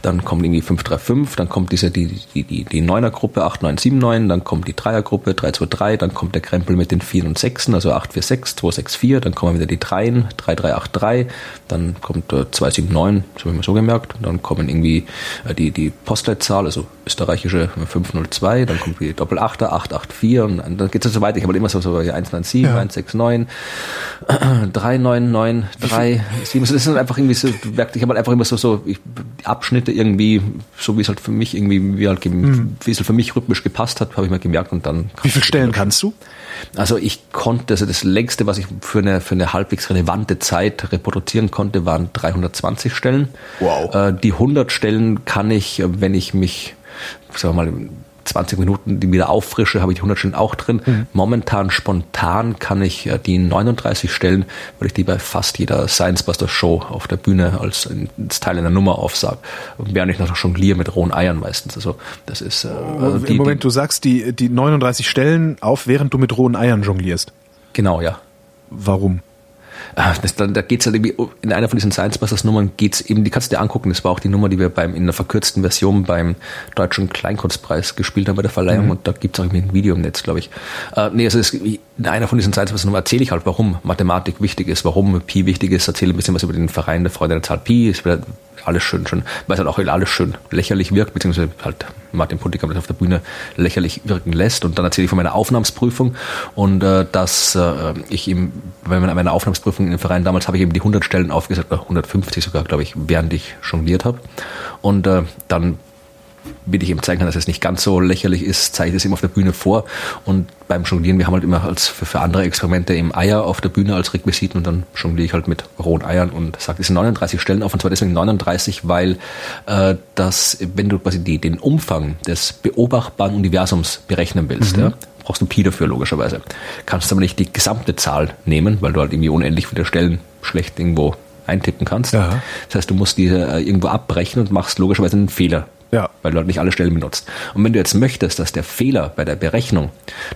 Dann kommt irgendwie 5, 3, 5. Dann kommt diese, die, die, die, die 9er Gruppe, 8, 9, 7, 9. Dann kommt die 3er Gruppe, 3, 2, 3. Dann kommt der Krempel mit den 4 und 6, also 8, 4, 6, 2, 6, 4. Dann kommen wieder die 3, 3, 3, 8, 3. Dann kommt äh, 2, 7, 9. Das habe ich mir so gemerkt. Dann kommen irgendwie äh, die, die Postleitzahl, also österreichische 502. Dann kommt die Doppel 8er, 884 und dann geht es so weiter. Ich habe halt immer so, so 197, Ja. 169, 3993, 7. Das sind einfach irgendwie so, ich habe halt einfach immer so, so ich, Abschnitte irgendwie, so wie es halt für mich irgendwie, wie halt, gem- wie es halt für mich rhythmisch gepasst hat, habe ich mir gemerkt und dann. Wie viele Stellen kannst du? Also ich konnte, also das längste, was ich für eine, für eine halbwegs relevante Zeit reproduzieren konnte, waren 320 Stellen. Wow. Äh, die 100 Stellen kann ich, wenn ich mich, sagen wir mal, 20 Minuten die wieder auffrische, habe ich die 100 Stellen auch drin. Mhm. Momentan spontan kann ich äh, die 39 Stellen, weil ich die bei fast jeder Science Buster Show auf der Bühne als, als Teil einer Nummer aufsage. Während ich noch jongliere mit rohen Eiern meistens. Also das ist äh, also Im Moment, du sagst die, die 39 Stellen auf, während du mit rohen Eiern jonglierst. genau, ja. Warum? Ah, Das, dann, da geht's halt irgendwie, in einer von diesen Science Busters Nummern geht's eben, die kannst du dir angucken, das war auch die Nummer, die wir beim, in einer verkürzten Version beim Deutschen Kleinkunstpreis gespielt haben bei der Verleihung und da gibt's auch irgendwie ein Video im Netz, glaube ich. Äh, nee, also es, in einer von diesen Science Busters Nummern erzähle ich halt, warum Mathematik wichtig ist, warum Pi wichtig ist, erzähle ein bisschen was über den Verein der Freunde der Zahl Pi, alles schön, schön, weil es halt auch alles schön lächerlich wirkt, beziehungsweise halt Martin Puntigam das auf der Bühne lächerlich wirken lässt. Und dann erzähle ich von meiner Aufnahmsprüfung und äh, dass äh, ich eben bei meiner meiner Aufnahmsprüfung im Verein damals habe ich eben die 100 Stellen aufgesetzt, oder 150 sogar, glaube ich, während ich jongliert habe. Und äh, dann wie ich eben zeigen kann, dass es nicht ganz so lächerlich ist, zeige ich das eben auf der Bühne vor. Und beim Jonglieren, wir haben halt immer als für, für andere Experimente eben Eier auf der Bühne als Requisiten und dann jongliere ich halt mit rohen Eiern und sage, es sind 39 Stellen auf und zwar deswegen 39, weil äh, das, wenn du quasi die, den Umfang des beobachtbaren Universums berechnen willst, ja, brauchst du Pi dafür logischerweise. Kannst aber nicht die gesamte Zahl nehmen, weil du halt irgendwie unendlich viele Stellen schlecht irgendwo eintippen kannst. Ja. Das heißt, du musst die äh, irgendwo abbrechen und machst logischerweise einen Fehler. Ja. Weil du halt nicht alle Stellen benutzt. Und wenn du jetzt möchtest, dass der Fehler bei der Berechnung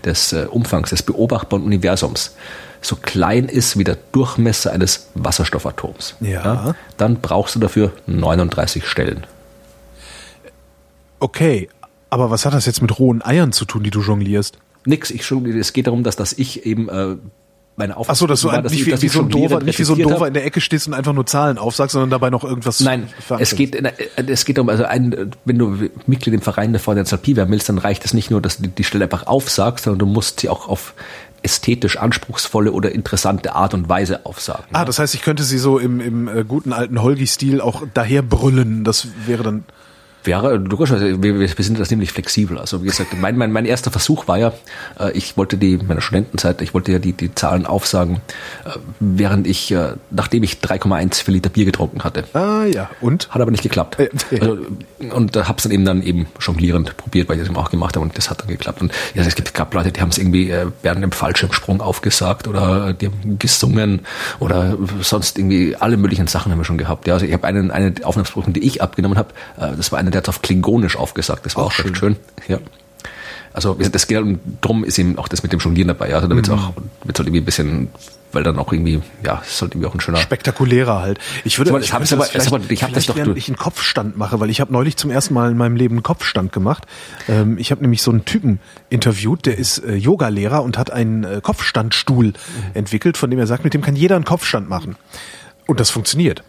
des äh, Umfangs des beobachtbaren Universums so klein ist wie der Durchmesser eines Wasserstoffatoms, Ja. dann brauchst du dafür 39 Stellen. Okay, aber was hat das jetzt mit rohen Eiern zu tun, die du jonglierst? Nix, ich schon, es geht darum, dass, dass ich eben äh, meine Aufgabe Ach so, dass du ein, nicht, wie, wie so ein Dover, nicht wie so ein Dover in der Ecke stehst und einfach nur Zahlen aufsagst, sondern dabei noch irgendwas Nein, es geht, es geht um, also ein, wenn du Mitglied im Verein der Freunde der Pi werden willst, dann reicht es nicht nur, dass du die Stelle einfach aufsagst, sondern du musst sie auch auf ästhetisch anspruchsvolle oder interessante Art und Weise aufsagen. Ah, das heißt, ich könnte sie so im, im äh, guten alten Holgi-Stil auch daher brüllen. Das wäre dann. Wäre durchaus, wir, wir sind das nämlich flexibel. Also wie gesagt, mein, mein, mein erster Versuch war ja, äh, ich wollte die, meiner Studentenzeit, ich wollte ja die, die Zahlen aufsagen, äh, während ich, äh, nachdem ich 3,1 für Liter Bier getrunken hatte. Ah ja, und? Hat aber nicht geklappt. Äh, Also, und da hab's dann eben dann eben jonglierend probiert, weil ich das eben auch gemacht habe und das hat dann geklappt. Und ja, es gibt gab Leute, die haben es irgendwie äh, während dem Fallschirmsprung aufgesagt oder die haben gesungen oder sonst irgendwie alle möglichen Sachen haben wir schon gehabt. Ja, also ich habe einen eine Aufnahmsprüfung, die ich abgenommen habe, äh, das war einer, der hat auf Klingonisch aufgesagt. Das war Auch auch, recht schön. Ja. Also das geht und drum ist eben auch das mit dem Jonglieren dabei. Also damit Mhm. auch wird halt irgendwie ein bisschen, weil dann auch irgendwie, ja, es ist halt irgendwie auch ein schöner. Spektakulärer halt. Ich würde, mal, ich, ich hab's könnte aber- mal, ich hab das doch während ich einen Kopfstand mache, weil ich habe neulich zum ersten Mal in meinem Leben einen Kopfstand gemacht. Ähm, ich habe nämlich so einen Typen interviewt, der ist äh, Yogalehrer und hat einen äh, Kopfstandstuhl Mhm. entwickelt, von dem er sagt, mit dem kann jeder einen Kopfstand machen. Und das funktioniert.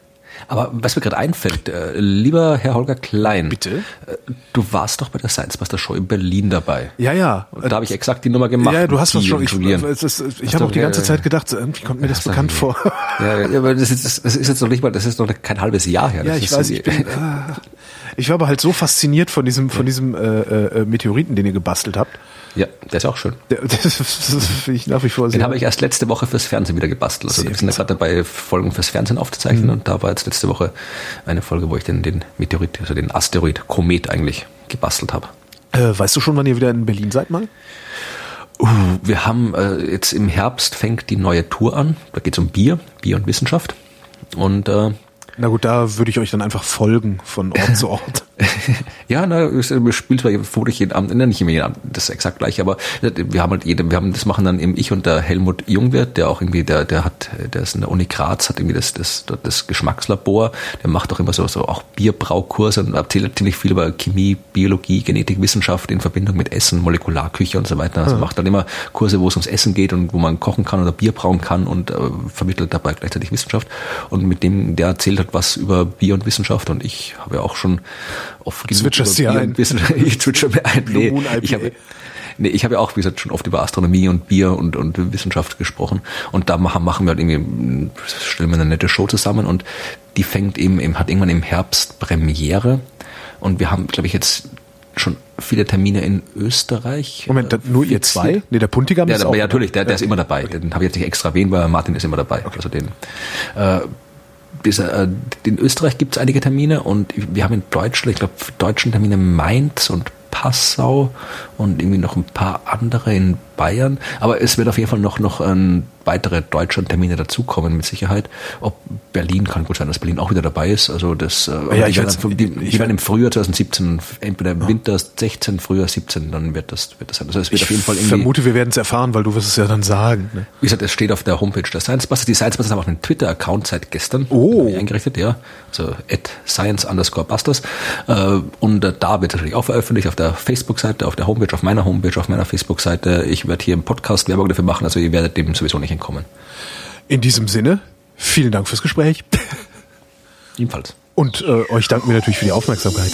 Aber was mir gerade einfällt, äh, lieber Herr Holger Klein, Bitte? äh, du warst doch bei der Science Master Show in Berlin dabei. Ja, ja. Und da habe ich exakt die Nummer gemacht. Ja, du hast Pi schon. Ich, ich Hast habe auch die ja, ganze ja, Zeit gedacht, so, irgendwie kommt mir das bekannt vor. Ja, ja, aber das ist, das ist jetzt noch nicht mal, das ist noch kein halbes Jahr her. Ja, Das ich ist weiß, ich bin. Ah, ich war aber halt so fasziniert von diesem, von diesem äh, äh, Meteoriten, den ihr gebastelt habt. Ja, der ist auch schön. Der- Das, das finde ich nach wie vor Den sehr. habe ich erst letzte Woche fürs Fernsehen wieder gebastelt. Also wir sind ja gerade dabei, Folgen fürs Fernsehen aufzuzeichnen und da war jetzt letzte Woche eine Folge, wo ich den, den Meteorit, also den Asteroid, Komet eigentlich gebastelt habe. Äh, weißt du schon, wann ihr wieder in Berlin seid mal? Uh, wir haben äh, jetzt im Herbst fängt die neue Tour an. Da geht es um Bier, Bier und Wissenschaft. Und äh, Na gut, da würde ich euch dann einfach folgen von Ort zu Ort. ja, na, es spielt zwar vermutlich jeden Abend, ne, nicht immer jeden Abend, das ist exakt gleich, aber wir haben halt jedem, wir haben, das machen dann eben ich und der Helmut Jungwirth, der auch irgendwie, der, der hat, der ist in der Uni Graz, hat irgendwie das, das, das Geschmackslabor, der macht auch immer so, so auch Bierbraukurse und erzählt ziemlich viel über Chemie, Biologie, Genetik, Wissenschaft in Verbindung mit Essen, Molekularküche und so weiter. Also macht dann immer Kurse, wo es ums Essen geht und wo man kochen kann oder Bier brauen kann und äh, vermittelt dabei gleichzeitig Wissenschaft. Und mit dem, der erzählt hat was über Bier und Wissenschaft und ich habe ja auch schon oft genug über Bier ein. und Wissenschaft. Ich zwitscher mir ein. Nee, ich habe Nee, ich habe ja auch, wie gesagt, schon oft über Astronomie und Bier und, und Wissenschaft gesprochen. Und da machen, machen wir halt irgendwie, stellen wir eine nette Show zusammen und die fängt eben, eben hat irgendwann im Herbst Premiere. Und wir haben, glaube ich, jetzt schon viele Termine in Österreich. Moment, nur ihr zwei? Nee, der Puntigam Ja, ist der, auch. ja, natürlich, der, der ist immer dabei. Den habe ich jetzt nicht extra erwähnt, weil Martin ist immer dabei. Also den, äh, dieser, äh, in Österreich gibt es einige Termine und wir haben in Deutschland, ich glaube, deutschen Termine Mainz und Passau und irgendwie noch ein paar andere in Bayern. Aber es wird auf jeden Fall noch, noch ähm, weitere Deutschland-Termine dazukommen, mit Sicherheit. Ob Berlin, kann gut sein, dass Berlin auch wieder dabei ist. Also das, äh, Ja, ich werd's- dann- die, ich die werden im Frühjahr 2017, entweder im Winter 16, Frühjahr 17, dann wird das, wird das sein. Also es wird Ich auf jeden Fall irgendwie. vermute, wir werden es erfahren, weil du wirst es ja dann sagen. Ne? Wie gesagt, es steht auf der Homepage der Science Busters. Die Science Busters haben auch einen Twitter-Account seit gestern Oh. Eingerichtet, ja. Also at science underscore busters. Äh, Und äh, da wird natürlich auch veröffentlicht auf der Facebook-Seite, auf der Homepage, auf meiner Homepage, auf meiner Facebook-Seite. Ich werde hier im Podcast Werbung dafür machen, also ihr werdet dem sowieso nicht entkommen. In diesem Sinne, vielen Dank fürs Gespräch. Ebenfalls. Und äh, euch danken wir natürlich für die Aufmerksamkeit.